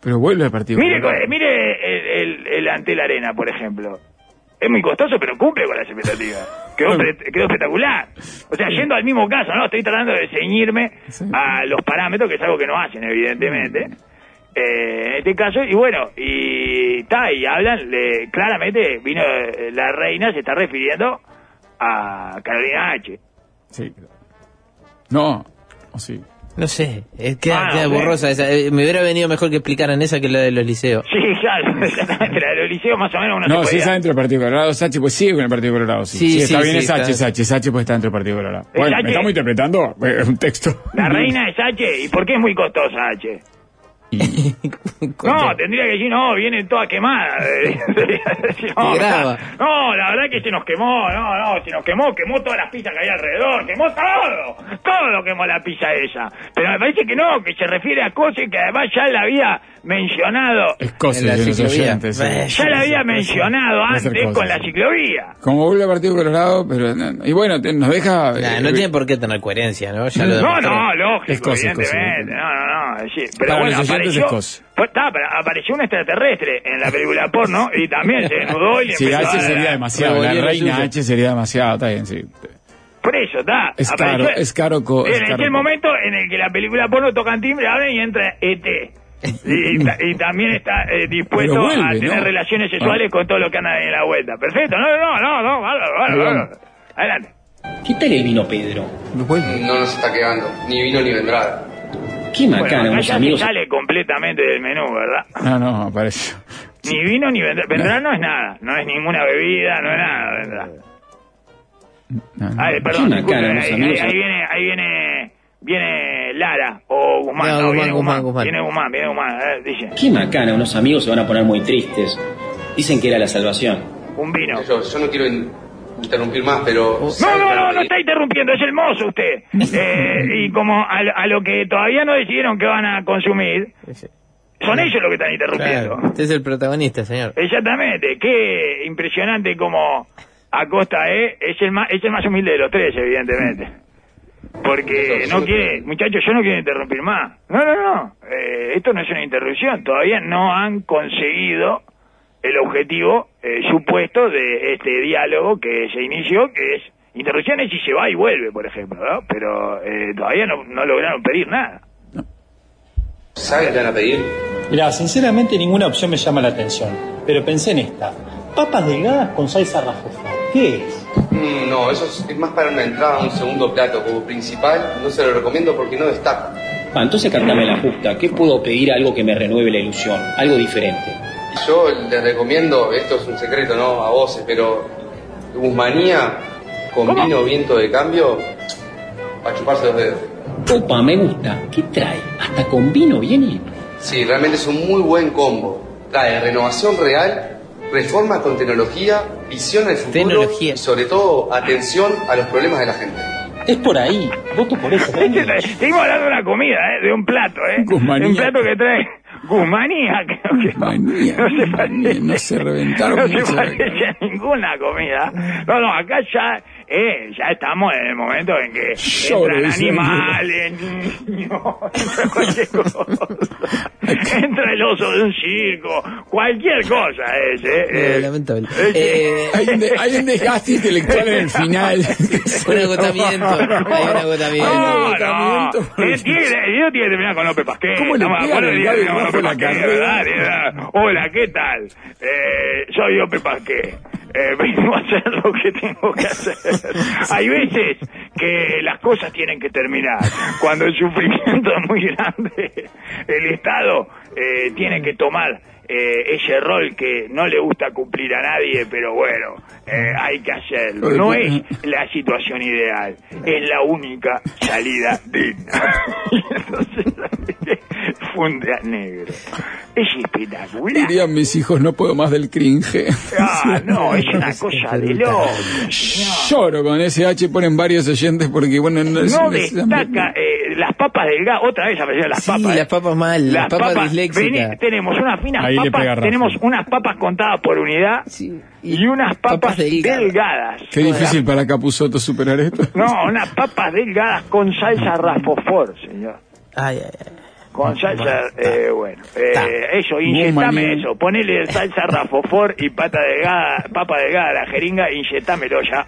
S1: Pero vuelve al partido.
S2: Mire, co- mire el, el, el Antel Arena, por ejemplo. Es muy costoso, pero cumple con las expectativas. Quedó, quedó espectacular. O sea, yendo al mismo caso, ¿no? Estoy tratando de ceñirme a los parámetros, que es algo que no hacen, evidentemente. Eh, en este caso, y bueno, y está, y hablan, le- claramente vino la reina, se está refiriendo a Carolina H.
S1: Sí. No, o sí.
S3: No sé, eh, queda,
S2: Ah,
S3: queda borrosa esa. Eh, me hubiera venido mejor que explicaran esa que la de los liceos.
S2: Sí, claro, la de los liceos más o menos uno
S1: No, si es
S2: podía-
S1: adentro del Partido Colorado, Sachi, pues sigue con el Partido Colorado. Sí,
S3: Sí,
S1: Sí, está
S3: sí,
S1: bien,
S3: sí,
S1: es Sachi,
S3: está-
S1: Sachi, Sachi, pues está dentro del Partido Colorado.
S2: Es
S1: Bueno,
S2: Sachi.
S1: me estamos interpretando eh, un texto.
S2: La reina es H, ¿y por qué es muy costosa H? No, tendría que decir, no, viene toda quemada. no,
S3: Y graba.
S2: no, la verdad que se nos quemó, no, no, se nos quemó, quemó todas las pizzas que había alrededor, quemó todo, todo lo quemó la pizza esa. Pero me parece que no, que se refiere a cosas que además ya la había mencionado,
S1: Escocia,
S3: En la ciclovía.
S1: oyentes. sí.
S2: Ya la había mencionado
S1: a ser
S2: antes
S1: cosa.
S2: con la ciclovía.
S1: Como vuelve al Partido Colorado, pero. no, Y bueno, te- nos deja.
S3: Nah,
S1: eh,
S3: no tiene por qué tener coherencia, ¿no? Ya lo
S2: No, no, lógico,
S1: Escocia.
S2: evidentemente. No, no, no. sí, Pero
S1: Para
S2: bueno, apareció,
S1: Escocia.
S2: pues, pero apareció un extraterrestre en la película porno y también se desnudó y le
S1: Sí, H
S2: a-
S1: sería demasiado. La reina. H sería demasiado, está bien, sí.
S2: Por eso, está.
S1: Es caro, es caro. co- es
S2: En
S1: caro
S2: aquel
S1: co-
S2: momento en el que la película porno tocan timbre, abren y entra ET. Y, ta- y también está eh, dispuesto
S1: vuelve,
S2: a tener
S1: ¿no?
S2: relaciones sexuales
S1: Ah.
S2: con todo lo que anda en la vuelta. Perfecto, no, no, no, no,
S1: Ahí
S2: bárbaro.
S1: vamos.
S2: Adelante.
S6: ¿Qué tal el vino Pedro?
S9: No nos está quedando, ni vino ni vendrá.
S6: Qué
S2: Bueno,
S6: macana,
S2: acá ya
S6: amigos.
S2: se sale completamente del menú, ¿verdad?
S1: No, no, apareció.
S2: Ni vino ni vendrá. Vendrá no es nada, no es ninguna bebida, no es nada, vendrá.
S1: No, no.
S2: Ay, perdón,
S6: Qué macana,
S2: ahí,
S6: amigos.
S2: ahí- ahí viene, ahí viene, viene Lara o Guzmán,
S3: No,
S2: no,
S3: Guzmán,
S2: viene
S3: Guzmán,
S2: Guzmán, viene Guzmán, viene Guzmán, eh, dice,
S6: Qué macana, unos amigos se van a poner muy tristes. Dicen que era la salvación.
S2: un vino.
S9: Yo, yo no quiero interrumpir más, pero...
S2: No, no, no, no está interrumpiendo, es el mozo usted. Eh, y como a, a lo que todavía no decidieron que van a consumir, son ellos los que están interrumpiendo.
S3: Claro, usted es el protagonista, señor.
S2: Exactamente, qué impresionante como Acosta eh, es el más es el más humilde de los tres, evidentemente. Porque no quiere, muchachos, yo no quiero interrumpir más. No, no, no, eh, esto no es una interrupción, todavía no han conseguido el objetivo eh, supuesto de este diálogo que se inició, que es interrupciones y se va y vuelve, por ejemplo, ¿no? Pero eh, todavía no, no lograron pedir nada.
S9: ¿Sabes qué te van a pedir?
S8: Mirá, sinceramente ninguna opción me llama la atención, pero pensé en esta. Papas delgadas con salsa rajosa. ¿Qué es?
S9: Mm, no, eso es, es más para una entrada, un segundo plato. Como principal, no se lo recomiendo porque no destaca.
S6: Ah, entonces cántame la justa. ¿Qué puedo pedir algo que me renueve la ilusión? Algo diferente.
S9: Yo le recomiendo, esto es un secreto, ¿no? A voces, pero Guzmanía con vino viento de cambio, a chuparse los dedos.
S10: Opa, me gusta. ¿Qué trae? ¿Hasta con vino viene?
S9: Sí, realmente es un muy buen combo. Trae renovación real, reforma con tecnología, visión al futuro
S3: Tecnología.
S9: y sobre todo atención a los problemas de la gente.
S8: Es por ahí. Voto por eso.
S2: Seguimos hablando de una comida, ¿eh? de un plato, ¿eh?
S1: Guzmanía.
S2: De un plato que trae Guzmanía, creo que
S1: Guzmanía,
S2: no se
S1: Guzmanía,
S2: parece.
S1: no se reventaron
S2: No se
S1: la
S2: parece a ninguna comida. No, no, acá ya, eh, ya estamos en el momento en que entran animales, niños, entra cualquier cosa. Entra el oso de un circo, cualquier cosa es, eh.
S3: Eh,
S2: eh.
S3: lamentable.
S2: que-
S3: Eh,
S1: Hay un, de- hay un desgaste intelectual en el final.
S3: un agotamiento. Hay un agotamiento.
S2: No,
S1: agotamiento
S2: no.
S1: por el-
S2: Tiene, tiene, yo tiene que terminar con López Pasquel.
S1: ¿Cómo le pegan.
S2: Hola, ¿qué tal? Eh, soy López Pasquel. Eh, vengo a hacer lo que tengo que hacer. Hay veces que las cosas tienen que terminar. Cuando el sufrimiento es muy grande, el Estado eh, tiene que tomar eh, ese rol que no le gusta cumplir a nadie, pero bueno, eh, hay que hacerlo. No es la situación ideal, es la única salida digna. Entonces, funde a negro. Es espectacular.
S1: Dirían mis hijos, no puedo más del cringe.
S2: Ah, no, es una cosa de loco.
S1: Lloro con ese H, ponen varios oyentes porque, bueno, no, es-
S2: No
S1: no es-
S2: destaca eh, las papas delgadas, otra vez aparecieron las
S3: Sí,
S2: papas.
S3: las papas mal, las papas disléxicas.
S2: vení, tenemos unas finas
S1: Ahí
S2: papas, tenemos unas papas contadas por unidad y, unas papas,
S3: papas delgadas.
S2: delgadas.
S1: Qué difícil para Capuzoto superar esto.
S2: No, unas papas delgadas con salsa rafofor, señor.
S3: Ay, ay, ay.
S2: Con salsa, eh, bueno, eh, eso, inyectame eso, ponele salsa rafofor y pata delgada, papa delgada a la jeringa, inyectámelo ya,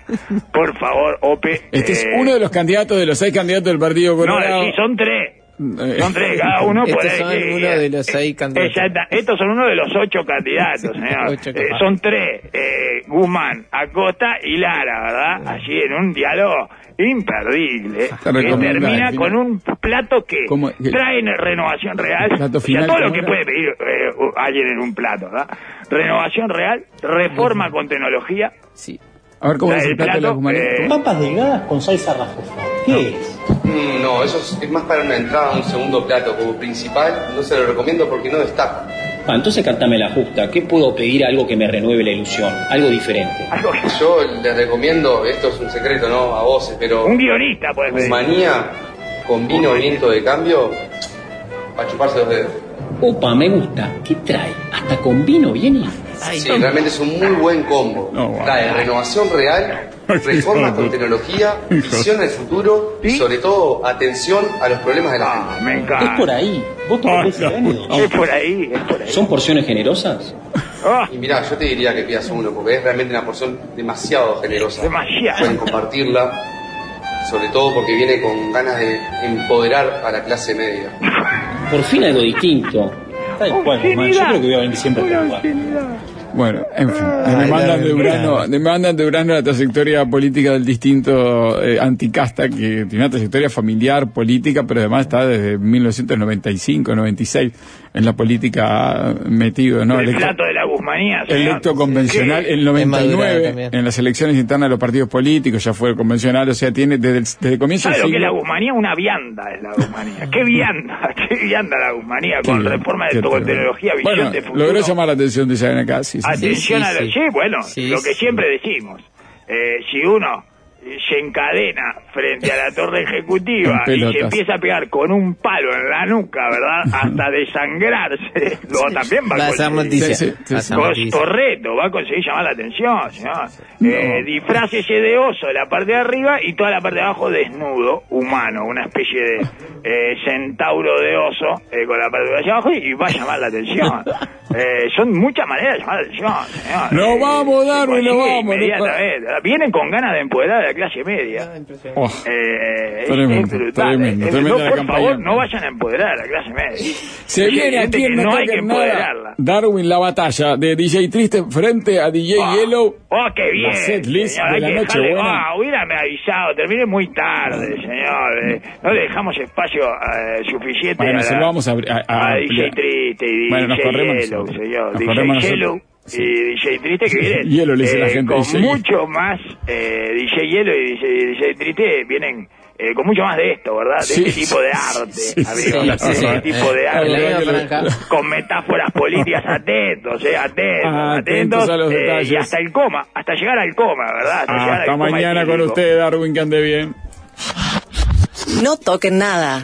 S2: por favor, Ope.
S1: Este es
S2: eh,
S1: uno de los candidatos, de los seis candidatos del Partido
S2: No,
S1: Colorado.
S2: sí, son tres.
S1: Eh,
S2: Son tres, cada uno
S3: Estos
S2: puede
S3: son uno de los seis candidatos.
S2: Exacta, estos son uno de los ocho candidatos, señor.
S3: Ocho
S2: Eh,
S3: candidatos.
S2: son tres, eh, Guzmán, Acosta y Lara, ¿verdad? Allí en un diálogo imperdible, que termina con un plato que
S1: ¿Cómo?
S2: Trae renovación real,
S1: Plato
S2: o sea,
S1: final,
S2: todo lo
S1: ¿cómo
S2: que
S1: era?
S2: puede pedir eh, alguien en un plato, ¿verdad? Renovación real, reforma con tecnología,
S3: Sí.
S1: A ver cómo es el
S2: el
S1: plato de Guzmanía.
S2: eh,
S8: Papas delgadas con salsa rafofa. ¿Qué es?
S9: Mm, no, eso es, es más para una entrada, un segundo plato. Como principal, no se lo recomiendo porque no destaca.
S10: Ah, entonces cantame la justa. ¿Qué puedo pedir algo que me renueve la ilusión? Algo diferente.
S2: algo que-
S9: Yo le recomiendo, esto es un secreto, ¿no? A voces, pero
S2: un guionista puede pedir.
S9: Guzmanía con vino viento de cambio, a chuparse los dedos.
S10: Opa, me gusta. ¿Qué trae? ¿Hasta con vino viene?
S3: Ay,
S9: Sí, realmente es un muy buen combo.
S1: No, wow.
S9: Trae renovación real, reforma con tecnología, visión al futuro y sobre todo atención a los problemas de la
S2: Ah,
S9: gente.
S2: me
S8: Es
S2: encanta.
S8: por ahí. Ese Ganedo.
S2: Es por ahí, es por ahí.
S10: ¿Son porciones generosas?
S2: Ah,
S9: Y mirá, yo te diría que pidas uno, porque es realmente una porción demasiado generosa.
S2: Demasiado.
S9: Pueden compartirla, sobre todo porque viene con ganas de empoderar a la clase media.
S10: Por fin algo distinto.
S8: Tal cual, Guzmán. Yo creo que voy a venir siempre a.
S1: Bueno, en fin, me mandan
S3: la
S1: de Urano, me mandan de Urano la trayectoria política del distinto eh, anticasta, que tiene una trayectoria familiar, política, pero además está desde 1995, 96 en la política metido, ¿no?
S2: el
S1: Electo-
S2: plato de la Guzmanía. señor.
S1: electo convencional
S2: ¿Qué?
S1: en
S3: Es madurado
S1: 99
S3: también.
S1: en las elecciones internas de los partidos políticos ya fue convencional o sea tiene desde el, desde el comienzo
S2: ¿Sabe lo que es la Guzmanía? Una vianda es la Guzmanía. ¿Qué vianda? ¿Qué vianda la Guzmanía? Con reforma de tecnología,
S1: bueno
S2: de futuro.
S1: logró llamar la atención de Isabel sí.
S2: Atención a lo...
S3: sí.
S2: Bueno, lo que siempre decimos. Eh, si uno se encadena frente a la torre ejecutiva y se empieza a pegar con un palo en la nuca, ¿verdad? Hasta desangrarse, lo también va
S3: Va
S2: a
S3: ser noticia.
S1: Sí, sí, sí,
S3: Va a
S2: va conseguir llamar la atención, señor. Eh, disfrácese de oso de la parte de arriba y toda la parte de abajo desnudo, humano, una especie de eh, centauro de oso eh, con la parte de abajo y va a llamar la atención. Eh, son muchas maneras de llamar la atención, señor.
S1: No
S2: Eh,
S1: vamos, Darwin, no
S2: consigue
S1: vamos, no
S2: inmediatamente. Vienen con ganas de empoderar a la clase media.
S1: Oh,
S2: Eh,
S1: Tremendo,
S2: es brutal.
S1: tremendo,
S2: Eh,
S1: tremenda
S2: no, por
S1: campaña.
S2: favor, no vayan a empoderar a la clase media.
S1: Se viene aquí en No
S2: hay que empoderarla.
S1: Darwin, la batalla de DJ Triste frente a DJ Yellow.
S2: Oh, qué bien.
S1: La set list
S2: señor,
S1: de la noche
S2: dejarle-
S1: buena.
S2: Ah, hubiérame avisado, terminé muy tarde, señor. eh. no le dejamos espacio eh, suficiente
S1: Bueno,
S2: a,
S1: se lo vamos a, abrir- a, a
S2: a DJ. Triste y
S1: Bueno, nos
S2: DJ
S1: corremos
S2: Yellow,
S1: nosotros.
S2: señor.
S1: Nos
S2: DJ
S1: corremos nosotros.
S2: Y DJ Triste que vienen
S1: Hielo le dice la
S2: eh,
S1: gente,
S2: con
S1: DJ.
S2: mucho más eh, DJ Yellow y DJ, DJ Triste vienen eh, con mucho más de esto, ¿verdad? De
S1: Sí,
S2: este tipo de arte,
S1: sí,
S2: amigos.
S1: sí,
S2: de
S1: sí.
S2: este tipo de
S1: Eh,
S2: arte.
S1: la misma franja.
S2: Con metáforas políticas atentos, eh, atentos,
S1: Ah, atentos
S2: atentos.
S1: a los
S2: eh,
S1: detalles.
S2: y hasta el coma, hasta llegar al coma, ¿verdad? Hasta, llegar al
S1: Hasta
S2: coma
S1: mañana con
S2: etílico.
S1: usted, Darwin, que ande bien.
S4: No toquen nada.